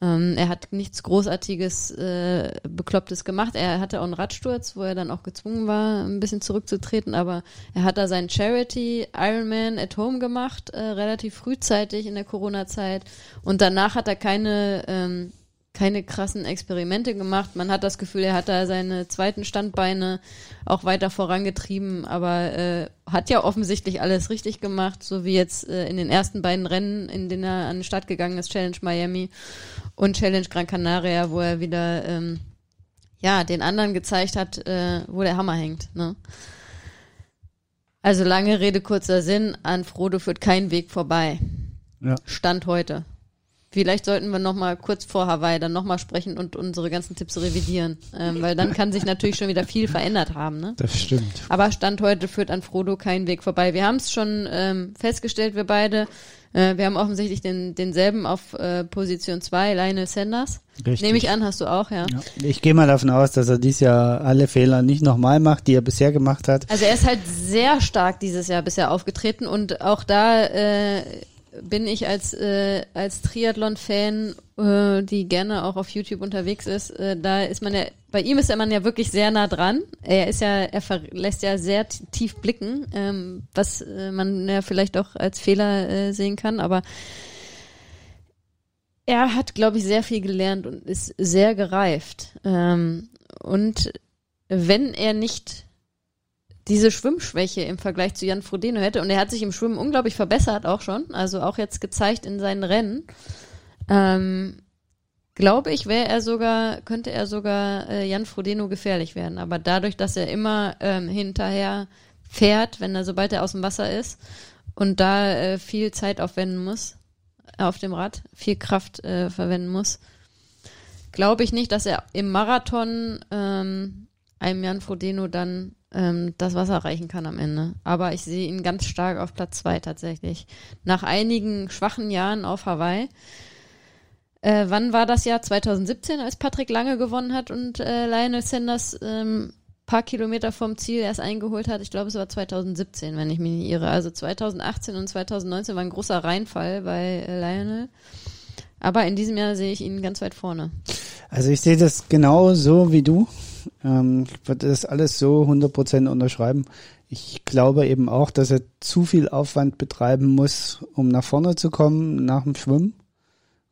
Ähm, er hat nichts Großartiges, äh, Beklopptes gemacht. Er hatte auch einen Radsturz, wo er dann auch gezwungen war, ein bisschen zurückzutreten, aber er hat da seinen Charity Ironman at Home gemacht, äh, relativ frühzeitig in der Corona-Zeit. Und danach hat er keine, ähm, keine krassen Experimente gemacht. Man hat das Gefühl, er hat da seine zweiten Standbeine auch weiter vorangetrieben, aber äh, hat ja offensichtlich alles richtig gemacht, so wie jetzt äh, in den ersten beiden Rennen, in denen er an den Start gegangen ist, Challenge Miami und Challenge Gran Canaria, wo er wieder ähm, ja den anderen gezeigt hat, äh, wo der Hammer hängt. Ne? Also lange Rede kurzer Sinn, an Frodo führt kein Weg vorbei. Ja. Stand heute. Vielleicht sollten wir noch mal kurz vor Hawaii dann noch mal sprechen und unsere ganzen Tipps revidieren, ähm, weil dann kann sich natürlich schon wieder viel verändert haben. Ne? Das stimmt. Aber Stand heute führt an Frodo kein Weg vorbei. Wir haben es schon ähm, festgestellt, wir beide. Äh, wir haben offensichtlich den, denselben auf äh, Position 2, Lionel Sanders. Richtig. Nehme ich an, hast du auch, ja. Ja. Ich gehe mal davon aus, dass er dieses Jahr alle Fehler nicht nochmal macht, die er bisher gemacht hat. Also er ist halt sehr stark dieses Jahr bisher aufgetreten und auch da äh, bin ich als äh, als Triathlon-Fan, äh, die gerne auch auf YouTube unterwegs ist, äh, da ist man ja, bei ihm ist man ja wirklich sehr nah dran. Er ist ja, er lässt ja sehr tief blicken, ähm, was äh, man ja vielleicht auch als Fehler äh, sehen kann, aber er hat, glaube ich, sehr viel gelernt und ist sehr gereift. Ähm, und wenn er nicht diese Schwimmschwäche im Vergleich zu Jan Frodeno hätte, und er hat sich im Schwimmen unglaublich verbessert auch schon, also auch jetzt gezeigt in seinen Rennen, ähm, glaube ich, wäre er sogar, könnte er sogar äh, Jan Frodeno gefährlich werden. Aber dadurch, dass er immer ähm, hinterher fährt, wenn er, sobald er aus dem Wasser ist und da äh, viel Zeit aufwenden muss, äh, auf dem Rad, viel Kraft äh, verwenden muss, glaube ich nicht, dass er im Marathon ähm, einem Jan Frodeno dann ähm, das Wasser reichen kann am Ende. Aber ich sehe ihn ganz stark auf Platz zwei tatsächlich. Nach einigen schwachen Jahren auf Hawaii. Äh, wann war das Jahr? 2017, als Patrick Lange gewonnen hat und äh, Lionel Sanders ähm, paar Kilometer vom Ziel erst eingeholt hat. Ich glaube, es war 2017, wenn ich mich nicht irre. Also 2018 und 2019 war ein großer Reinfall bei äh, Lionel. Aber in diesem Jahr sehe ich ihn ganz weit vorne. Also ich sehe das genau so wie du. Ähm, ich würde das alles so 100% unterschreiben. Ich glaube eben auch, dass er zu viel Aufwand betreiben muss, um nach vorne zu kommen nach dem Schwimmen.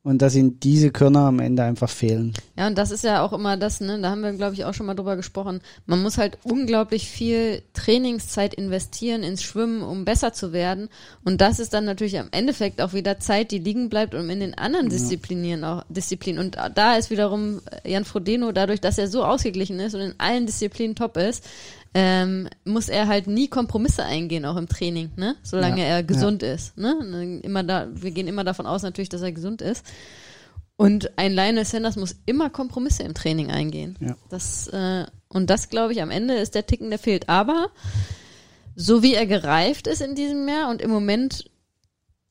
Und dass ihm diese Körner am Ende einfach fehlen. Ja, und das ist ja auch immer das, ne, da haben wir, glaube ich, auch schon mal drüber gesprochen. Man muss halt unglaublich viel Trainingszeit investieren ins Schwimmen, um besser zu werden. Und das ist dann natürlich am Endeffekt auch wieder Zeit, die liegen bleibt, um in den anderen Disziplinen auch Disziplinen. Und da ist wiederum Jan Frodeno, dadurch, dass er so ausgeglichen ist und in allen Disziplinen top ist, ähm, muss er halt nie Kompromisse eingehen, auch im Training, ne? Solange Ja, er gesund ist. Ne? Immer da, wir gehen immer davon aus natürlich, dass er gesund ist. Und ein Lionel Sanders muss immer Kompromisse im Training eingehen. Ja. Das, äh, und das, glaube ich, am Ende ist der Ticken, der fehlt. Aber so wie er gereift ist in diesem Jahr und im Moment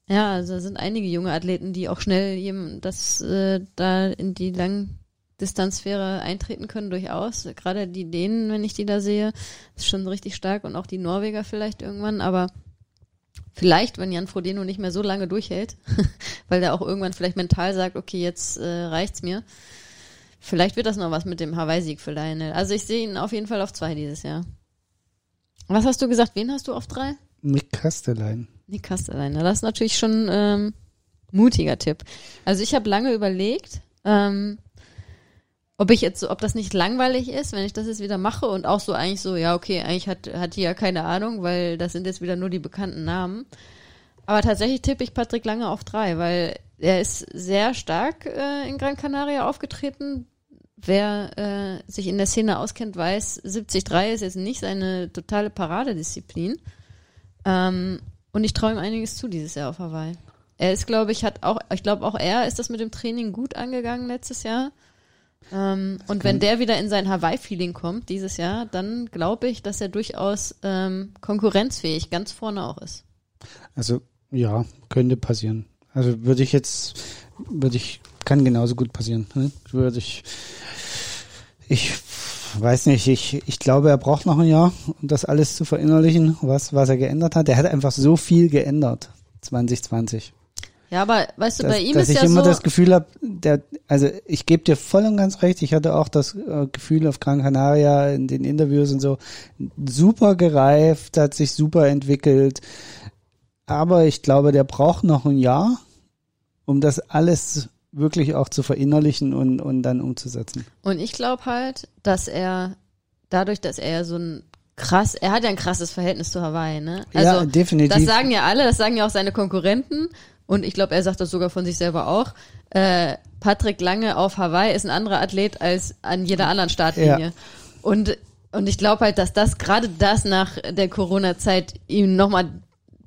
Ja, also sind einige junge Athleten, die auch schnell das äh, da in die Langdistanzsphäre eintreten können, durchaus. Gerade die Dänen, wenn ich die da sehe, ist schon richtig stark und auch die Norweger vielleicht irgendwann, aber vielleicht, wenn Jan Frodeno nicht mehr so lange durchhält, weil der auch irgendwann vielleicht mental sagt, okay, jetzt äh, reicht's mir. Vielleicht wird das noch was mit dem Hawaii-Sieg für Lionel. Also ich sehe ihn auf jeden Fall auf zwei dieses Jahr. Was hast du gesagt? Wen hast du auf drei? Nick Kastelein. Nick Kastelein. Das ist natürlich schon ähm, mutiger Tipp. Also ich habe lange überlegt, ähm, ob ich jetzt, ob das nicht langweilig ist, wenn ich das jetzt wieder mache und auch so eigentlich so, ja okay, eigentlich hat hat die ja keine Ahnung, weil das sind jetzt wieder nur die bekannten Namen. Aber tatsächlich tippe ich Patrick Lange auf drei, weil er ist sehr stark äh, in Gran Canaria aufgetreten. Wer äh, sich in der Szene auskennt, weiß, 73 ist jetzt nicht seine totale Paradedisziplin. Ähm, und ich traue ihm einiges zu dieses Jahr auf Hawaii. Er ist, glaube ich, hat auch, ich glaube auch er ist das mit dem Training gut angegangen letztes Jahr. Ähm, und wenn der wieder in sein Hawaii-Feeling kommt dieses Jahr, dann glaube ich, dass er durchaus ähm, konkurrenzfähig ganz vorne auch ist. Also ja, könnte passieren. Also würde ich jetzt, würde ich, kann genauso gut passieren. Ne? Würde ich, ich weiß nicht, ich, ich glaube, er braucht noch ein Jahr, um das alles zu verinnerlichen, was, was er geändert hat. Er hat einfach so viel geändert 2020. Ja, aber weißt du, dass, bei ihm dass ist ich ja immer so, das Gefühl habe, der, also ich gebe dir voll und ganz recht, ich hatte auch das äh, Gefühl auf Gran Canaria in den Interviews und so, super gereift, hat sich super entwickelt, aber ich glaube, der braucht noch ein Jahr, um das alles wirklich auch zu verinnerlichen und, und dann umzusetzen. und ich glaube halt, dass er dadurch, dass er so ein krass, er hat ja ein krasses Verhältnis zu Hawaii, ne? Also ja, definitiv. Das sagen ja alle, das sagen ja auch seine Konkurrenten. Und ich glaube, er sagt das sogar von sich selber auch. Äh, Patrick Lange auf Hawaii ist ein anderer Athlet als an jeder anderen Startlinie. Ja. Und, und ich glaube halt, dass das gerade das nach der Corona-Zeit ihm nochmal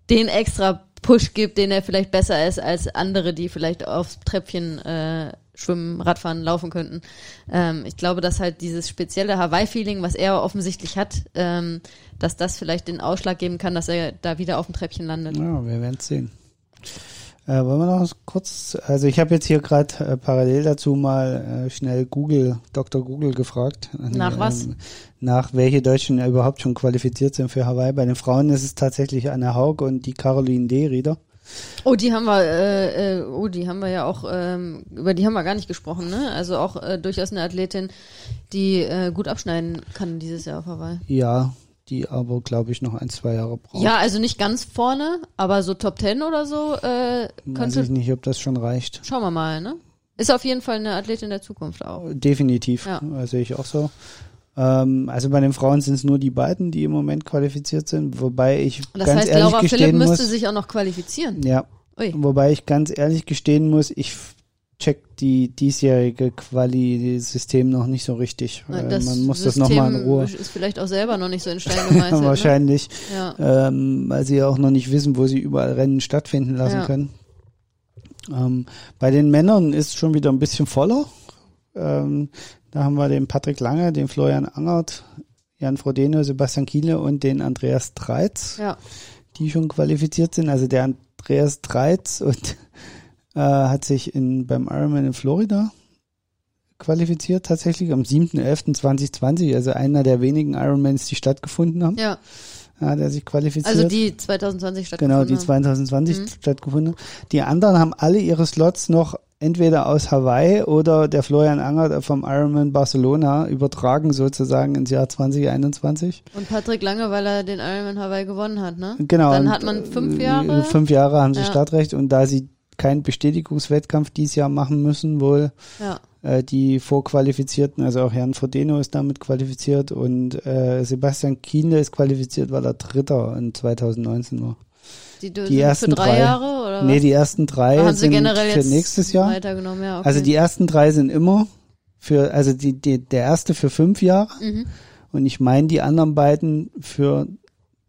den extra Push gibt, den er vielleicht besser ist als andere, die vielleicht aufs Treppchen äh, schwimmen, Radfahren, laufen könnten. Ähm, ich glaube, dass halt dieses spezielle Hawaii-Feeling, was er offensichtlich hat, ähm, dass das vielleicht den Ausschlag geben kann, dass er da wieder auf dem Treppchen landet. Ja, wir werden es sehen. Äh, wollen wir noch kurz, also ich habe jetzt hier gerade äh, parallel dazu mal äh, schnell Google, Dr. Google gefragt. Nach was? Ähm, nach welche Deutschen überhaupt schon qualifiziert sind für Hawaii. Bei den Frauen ist es tatsächlich Anna Haug und die Caroline D. Rieder. Oh, die haben wir, äh, äh, oh, die haben wir ja auch, ähm, über die haben wir gar nicht gesprochen, ne? Also auch äh, durchaus eine Athletin, die äh, gut abschneiden kann dieses Jahr auf Hawaii. Ja, die aber, glaube ich, noch ein, zwei Jahre braucht. Ja, also nicht ganz vorne, aber so Top Ten oder so äh, Weiß ich nicht, ob das schon reicht. Schauen wir mal, ne? Ist auf jeden Fall eine Athletin der Zukunft auch. Definitiv, Ja. äh, sehe ich auch so. Ähm, also bei den Frauen sind es nur die beiden, die im Moment qualifiziert sind, wobei ich das ganz heißt, ehrlich Laura Philipp gestehen müsste muss, sich auch noch qualifizieren. ja, Ui. wobei ich ganz ehrlich gestehen muss, ich f- check die diesjährige Quali-System noch nicht so richtig. Äh, Das Man muss das System nochmal in Ruhe. ist vielleicht auch selber noch nicht so in Stein gemeißelt. ne? Wahrscheinlich, Ja. ähm, weil sie auch noch nicht wissen, wo sie überall Rennen stattfinden lassen Ja. können. Ähm, bei den Männern ist schon wieder ein bisschen voller. Ähm, da haben wir den Patrick Lange, den Florian Angert, Jan Frodeno, Sebastian Kiele und den Andreas Treitz, ja. die schon qualifiziert sind. Also der Andreas Treitz und äh, hat sich in, beim Ironman in Florida qualifiziert tatsächlich am 7.11.2020, also einer der wenigen Ironmans, die stattgefunden haben. ja. Ja, der sich qualifiziert. Also die 2020 stattgefunden Genau, die haben. 2020 Mhm. stattgefunden. Die anderen haben alle ihre Slots noch entweder aus Hawaii oder der Florian Angert vom Ironman Barcelona übertragen sozusagen ins Jahr 2021. Und Patrick Lange, weil er den Ironman Hawaii gewonnen hat, ne? Genau. Dann hat man fünf äh, Jahre. Fünf Jahre haben sie Ja. Startrecht und da sie keinen Bestätigungswettkampf dieses Jahr machen müssen, wohl Ja. äh, die Vorqualifizierten, also auch Herrn Frodeno ist damit qualifiziert und äh, Sebastian Kienle ist qualifiziert, weil er Dritter in 2019 war. Die, Die ersten drei, drei. Jahre oder Nee, was? die ersten drei haben sie sind generell für jetzt nächstes Jahr. weitergenommen, ja, okay. Also die ersten drei sind immer für, also die, die, der erste für fünf Jahre mhm. und ich meine die anderen beiden für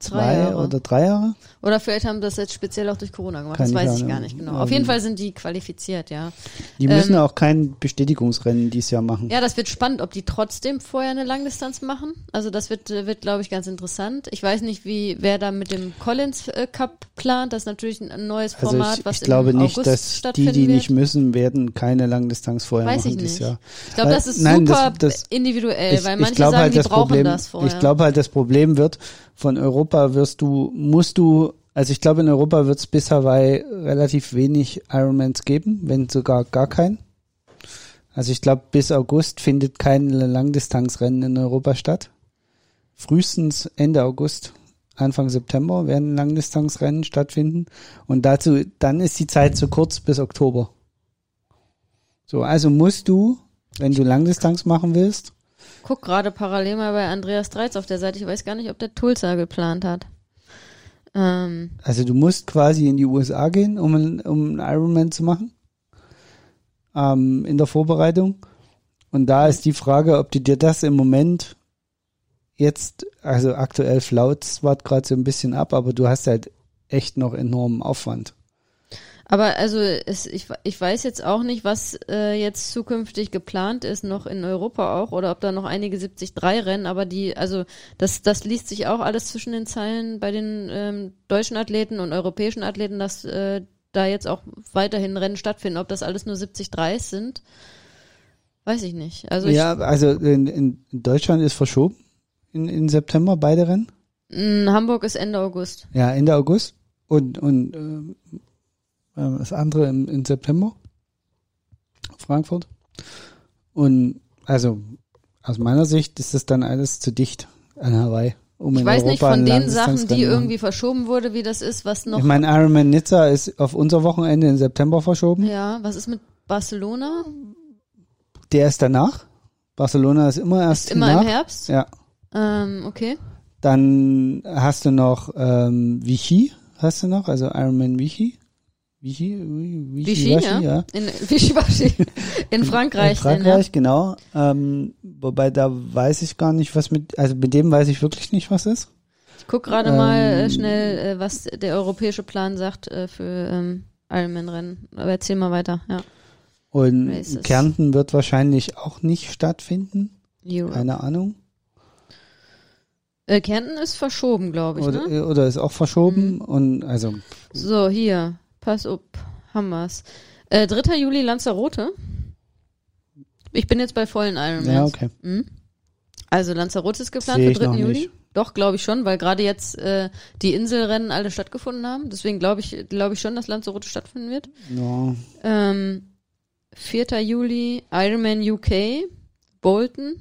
zwei Jahre. oder drei Jahre. Oder vielleicht haben das jetzt speziell auch durch Corona gemacht. Kann das weiß ich nicht. gar nicht genau. Auf jeden Fall sind die qualifiziert, ja. Die müssen Ähm, auch kein Bestätigungsrennen dieses Jahr machen. Ja, das wird spannend, ob die trotzdem vorher eine Langdistanz machen. Also das wird, äh, wird glaube ich, ganz interessant. Ich weiß nicht, wie wer da mit dem Collins äh, Cup plant. Das ist natürlich ein, neues Also Format, ich, was ich glaube im nicht, August dass die, die nicht wird. müssen, werden keine Langdistanz vorher Weiß machen ich dieses nicht. Jahr. Ich glaube, das ist nein, das- super das- individuell, Ich, weil manche sagen, halt, die das brauchen Problem, das vorher. ich glaube halt, das Problem wird, von Europa wirst du, musst du, also ich glaube, in Europa wird es bis Hawaii relativ wenig Ironmans geben, wenn sogar gar keinen. Also ich glaube, bis August findet kein Langdistanzrennen in Europa statt. Frühestens Ende August, Anfang September werden Langdistanzrennen stattfinden. Und dazu, dann ist die Zeit zu kurz bis Oktober. So, also musst du, wenn du Langdistanz machen willst, Guck gerade parallel mal bei Andreas Dreiz auf der Seite. Ich weiß gar nicht, ob der Tulsa geplant hat. Ähm, Also du musst quasi in die USA gehen, um, um einen Ironman zu machen. Ähm, in der Vorbereitung. Und da ist die Frage, ob du dir das im Moment jetzt, also aktuell flaut zwar gerade so ein bisschen ab, aber du hast halt echt noch enormen Aufwand. Aber also es, ich, ich weiß jetzt auch nicht, was äh, jetzt zukünftig geplant ist, noch in Europa auch, oder ob da noch einige 73 rennen, aber die, also das, das liest sich auch alles zwischen den Zeilen bei den ähm, deutschen Athleten und europäischen Athleten, dass äh, da jetzt auch weiterhin Rennen stattfinden. Ob das alles nur 73 sind, weiß ich nicht. Also ich, ja, also in, in Deutschland ist verschoben in, in September beide Rennen. mh, Hamburg ist Ende August. Ja, Ende August und, und äh, das andere im, in September. Frankfurt. Und also aus meiner Sicht ist das dann alles zu dicht an Hawaii. Um Ich weiß Europa nicht von den Sachen, die irgendwie verschoben wurde, wie das ist, was noch. Ich meine, Ironman Nizza ist auf unser Wochenende im September verschoben. ja, was ist mit Barcelona? Der ist danach. Barcelona ist immer erst Ist immer nach. im Herbst? Ja. Ähm, okay. Dann hast du noch ähm, Vichy, hast du noch, also Ironman Vichy. Vichy, Vichy, Vichy, ja. ja. In, Vichy, in Frankreich. In Frankreich, genau. Ähm, wobei da weiß ich gar nicht, was mit, also mit dem weiß ich wirklich nicht, was ist. Denn, ja. Ich guck gerade mal äh, Ähm, schnell, äh, was der europäische Plan sagt äh, für ähm, Ironman-Rennen. Aber erzähl mal weiter. Ja. Und Races. Kärnten wird wahrscheinlich auch nicht stattfinden. Europe. Keine Ahnung. Äh, Kärnten ist verschoben, glaube ich. Oder, ne? oder ist auch verschoben. Mhm. Und also, So, hier. Pass up. Haben wir's. Äh, 3. Juli Lanzarote. Ich bin jetzt bei vollen Ironmans. ja, okay. Mhm. Also Lanzarote ist geplant für ich 3. noch Juli. nicht. Doch, glaube ich schon, weil gerade jetzt äh, die Inselrennen alle stattgefunden haben. Deswegen glaube ich, glaube ich schon, dass Lanzarote stattfinden wird. Ja. Ähm, 4. Juli Ironman UK, Bolton.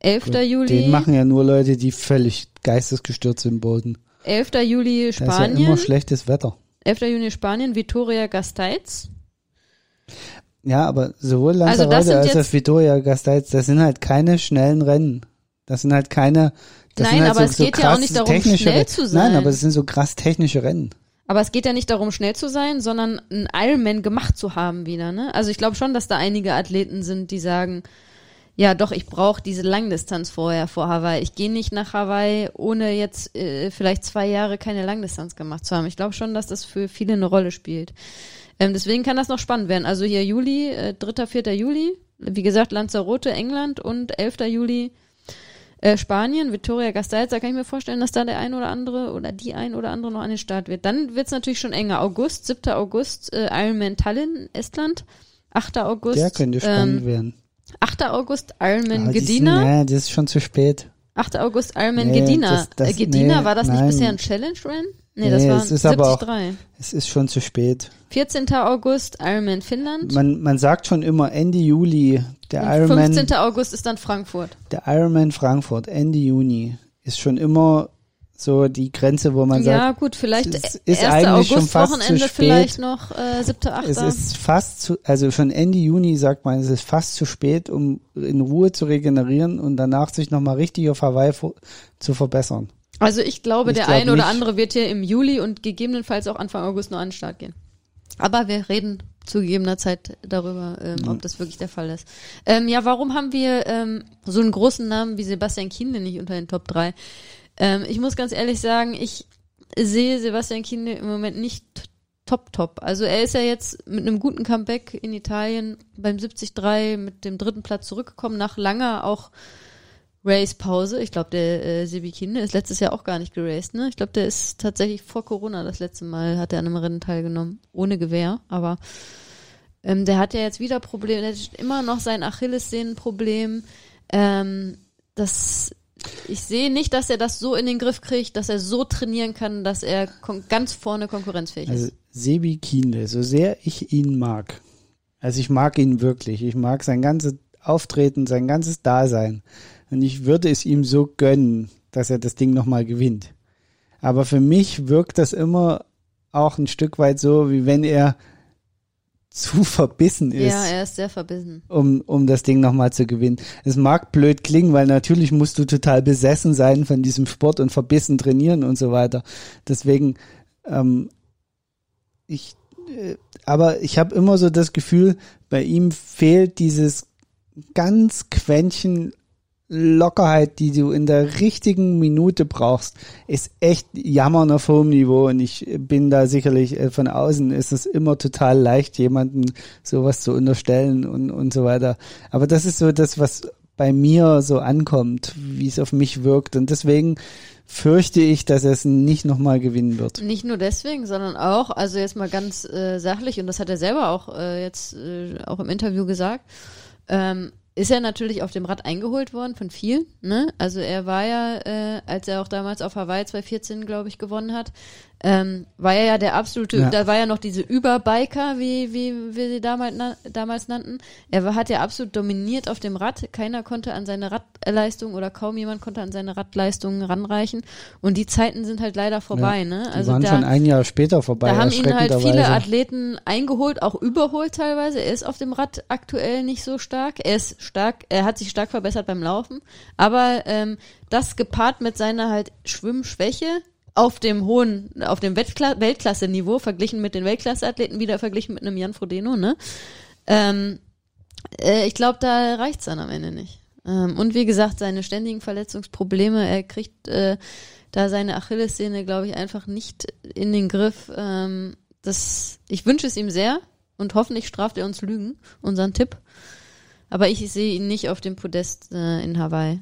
11. Juli, Den machen ja nur Leute, die völlig geistesgestört sind, Bolton. 11. Juli Da ist ja immer Spanien, schlechtes Wetter. 11. Juni Spanien, Vitoria Gasteiz. Ja, aber sowohl Also Lanzarote sind als auch Vitoria Gasteiz, das sind halt keine schnellen Rennen. Das sind halt keine. Das Nein, halt aber so, es so geht ja auch nicht darum, schnell Rennen. zu sein. Nein, aber es sind so krass technische Rennen. Aber es geht ja nicht darum, schnell zu sein, sondern einen Ironman gemacht zu haben wieder. Ne? Also ich glaube schon, dass da einige Athleten sind, die sagen, ja doch, ich brauche diese Langdistanz vorher vor Hawaii. Ich gehe nicht nach Hawaii, ohne jetzt äh, vielleicht zwei Jahre keine Langdistanz gemacht zu haben. Ich glaube schon, dass das für viele eine Rolle spielt. Ähm, deswegen kann das noch spannend werden. Also hier Juli, äh, 3., 4. Juli, wie gesagt, Lanzarote, England und 11. Juli äh, Spanien, Victoria Gasteiz, da kann ich mir vorstellen, dass da der ein oder andere oder die ein oder andere noch an den Start wird. Dann wird's natürlich schon enger. August, 7. August, äh, Ironman Tallinn, Estland. 8. August. Der könnte spannend ähm, werden. 8. August, sind, Gedina. ja, das ist schon zu spät. 8. August, Ironman Nee, Gedina. das- das- äh, Gedina, nee, war das nicht nein. bisher ein Challenge-Run? Nee, das Nee, war es ist aber auch- 73. Es ist schon zu spät. 14. August, Ironman Finnland. Man, man sagt schon immer Ende Juli, der Und Ironman, 15. August ist dann Frankfurt. der Ironman Frankfurt, Ende Juni, ist schon immer so die Grenze, wo man ja, sagt, gut, vielleicht es ist 1. eigentlich schon fast August-Wochenende, zu spät. vielleicht noch äh, 7. 8. es ist fast zu, also schon Ende Juni sagt man, es ist fast zu spät, um in Ruhe zu regenerieren und danach sich nochmal richtig auf Hawaii zu verbessern. Also ich glaube, Ich der glaub ein oder nicht. andere wird hier im Juli und gegebenenfalls auch Anfang August noch an den Start gehen. Aber wir reden zu gegebener Zeit darüber, ähm, ob das wirklich der Fall ist. Ähm, ja, warum haben wir ähm, so einen großen Namen wie Sebastian Kienle nicht unter den Top 3? Ähm, ich muss ganz ehrlich sagen, ich sehe Sebastian Kienle im Moment nicht top, top. Also er ist ja jetzt mit einem guten Comeback in Italien beim 73 mit dem dritten Platz zurückgekommen, nach langer auch Race-Pause. Ich glaube, der äh, Sebi Kienle ist letztes Jahr auch gar nicht geraced, ne? Ich glaube, der ist tatsächlich vor Corona das letzte Mal, hat er an einem Rennen teilgenommen. Ohne Gewehr, aber ähm, der hat ja jetzt wieder Probleme, der hat immer noch sein Achillessehnenproblem. Ähm, das ich sehe nicht, dass er das so in den Griff kriegt, dass er so trainieren kann, dass er ganz vorne konkurrenzfähig Also ist. Sebi Kienle, so sehr ich ihn mag, also ich mag ihn wirklich, ich mag sein ganzes Auftreten, sein ganzes Dasein und ich würde es ihm so gönnen, dass er das Ding nochmal gewinnt. Aber für mich wirkt das immer auch ein Stück weit so, wie wenn er zu verbissen ist. Ja, er ist sehr verbissen. um, um das Ding nochmal zu gewinnen. Es mag blöd klingen, weil natürlich musst du total besessen sein von diesem Sport und verbissen trainieren und so weiter. Deswegen, ähm, ich, äh, aber ich habe immer so das Gefühl, bei ihm fehlt dieses ganz Quäntchen Lockerheit, die du in der richtigen Minute brauchst, ist echt jammern auf hohem Niveau und ich bin da sicherlich äh, von außen ist es immer total leicht, jemanden sowas zu unterstellen und, und so weiter. Aber das ist so das, was bei mir so ankommt, wie es auf mich wirkt und deswegen fürchte ich, dass er es nicht nochmal gewinnen wird. Nicht nur deswegen, sondern auch, also jetzt mal ganz äh, sachlich, und das hat er selber auch äh, jetzt äh, auch im Interview gesagt, ähm, ist er natürlich auf dem Rad eingeholt worden von vielen. Ne? Also er war ja, äh, als er auch damals auf Hawaii 2014, glaube ich, gewonnen hat, ähm, war ja der absolute, Ja. da war ja noch diese Überbiker, wie, wie wir sie damals, na, damals nannten. Er war, hat ja absolut dominiert auf dem Rad. Keiner konnte an seine Radleistung oder kaum jemand konnte an seine Radleistung ranreichen. Und die Zeiten sind halt leider vorbei. ne? Die Also waren da, schon ein Jahr später vorbei, da haben ihn halt viele. Athleten eingeholt, auch überholt teilweise. Er ist auf dem Rad aktuell nicht so stark. Er ist stark, er hat sich stark verbessert beim Laufen. Aber ähm, das gepaart mit seiner halt Schwimmschwäche auf dem hohen, auf dem Weltkla Weltklasse-Niveau, verglichen mit den Weltklasse-Athleten, wieder verglichen mit einem Jan Frodeno, ne? Ähm, äh, ich glaube, da reicht's dann am Ende nicht. Ähm, und wie gesagt, seine ständigen Verletzungsprobleme, er kriegt äh, da seine Achillessehne, glaube ich, einfach nicht in den Griff. Ähm, das, ich wünsche es ihm sehr und hoffentlich straft er uns Lügen, unseren Tipp. Aber ich sehe ihn nicht auf dem Podest äh, in Hawaii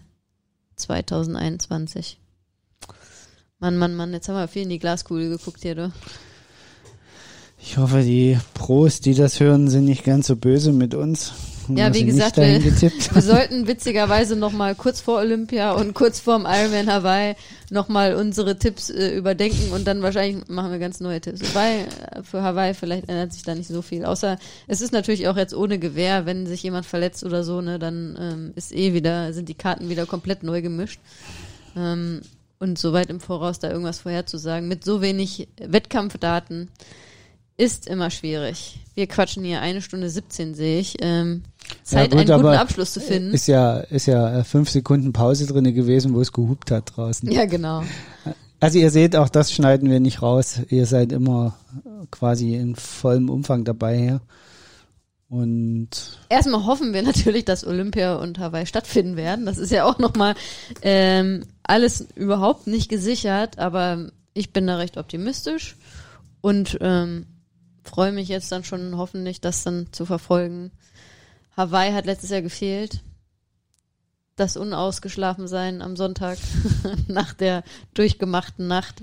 2021. Mann, Mann, Mann, jetzt haben wir viel in die Glaskugel geguckt hier, du. Ich hoffe, die Pros, die das hören, sind nicht ganz so böse mit uns. Ja, wie gesagt, wir-. Wir sollten witzigerweise noch mal kurz vor Olympia und kurz vorm Ironman Hawaii noch mal unsere Tipps äh, überdenken und dann wahrscheinlich machen wir ganz neue Tipps. Wobei äh, für Hawaii vielleicht ändert sich da nicht so viel. Außer es ist natürlich auch jetzt ohne Gewehr, wenn sich jemand verletzt oder so, ne, dann ähm, ist eh wieder sind die Karten wieder komplett neu gemischt. Ähm, und so weit im Voraus da irgendwas vorherzusagen mit so wenig Wettkampfdaten ist immer schwierig. Wir quatschen hier eine Stunde 17, sehe ich. Ähm, Zeit, gut, einen guten Abschluss zu finden. Ist ja, ist ja äh, fünf Sekunden Pause drinne gewesen, wo es gehupt hat draußen. Ja, genau. Also ihr seht, auch das schneiden wir nicht raus. Ihr seid immer quasi in vollem Umfang dabei hier. Und Erstmal hoffen wir natürlich, dass Olympia und Hawaii stattfinden werden. Das ist ja auch nochmal ähm, alles überhaupt nicht gesichert, aber ich bin da recht optimistisch und ähm, freue mich jetzt dann schon hoffentlich, das dann zu verfolgen. Hawaii hat letztes Jahr gefehlt. Das Unausgeschlafensein am Sonntag nach der durchgemachten Nacht.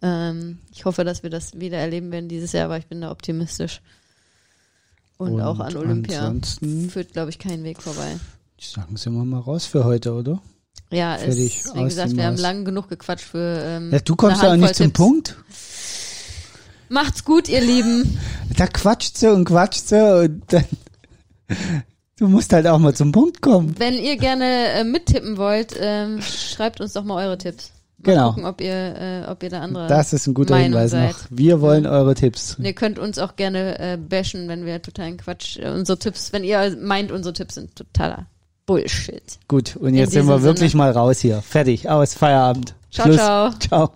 Ähm, ich hoffe, dass wir das wieder erleben werden dieses Jahr, aber ich bin da optimistisch. Und, Und auch an Olympia ansonsten- führt, glaube ich, kein Weg vorbei. ich sagen, sind wir mal raus für heute, oder? Ja, Fertig, es, wie gesagt, wir haben lang genug gequatscht für. Ähm, Ja, du kommst ja auch nicht Handvoll zum Tipps. Punkt. Macht's gut, ihr Lieben. Da quatscht sie und quatscht sie und dann. Du musst halt auch mal zum Punkt kommen. Wenn ihr gerne äh, mittippen wollt, ähm, schreibt uns doch mal eure Tipps. Mal Genau. gucken, ob ihr, äh, ob ihr da andere. Das ist ein guter Meinung Hinweis seid. noch. Wir wollen eure Tipps. Und ihr könnt uns auch gerne äh, bashen, wenn wir totalen Quatsch, äh, unsere Tipps, wenn ihr meint, unsere Tipps sind totaler Bullshit. Gut, und jetzt sind wir wirklich Sinne. mal raus hier. Fertig, aus, Feierabend. Ciao, Schluss. ciao. Ciao.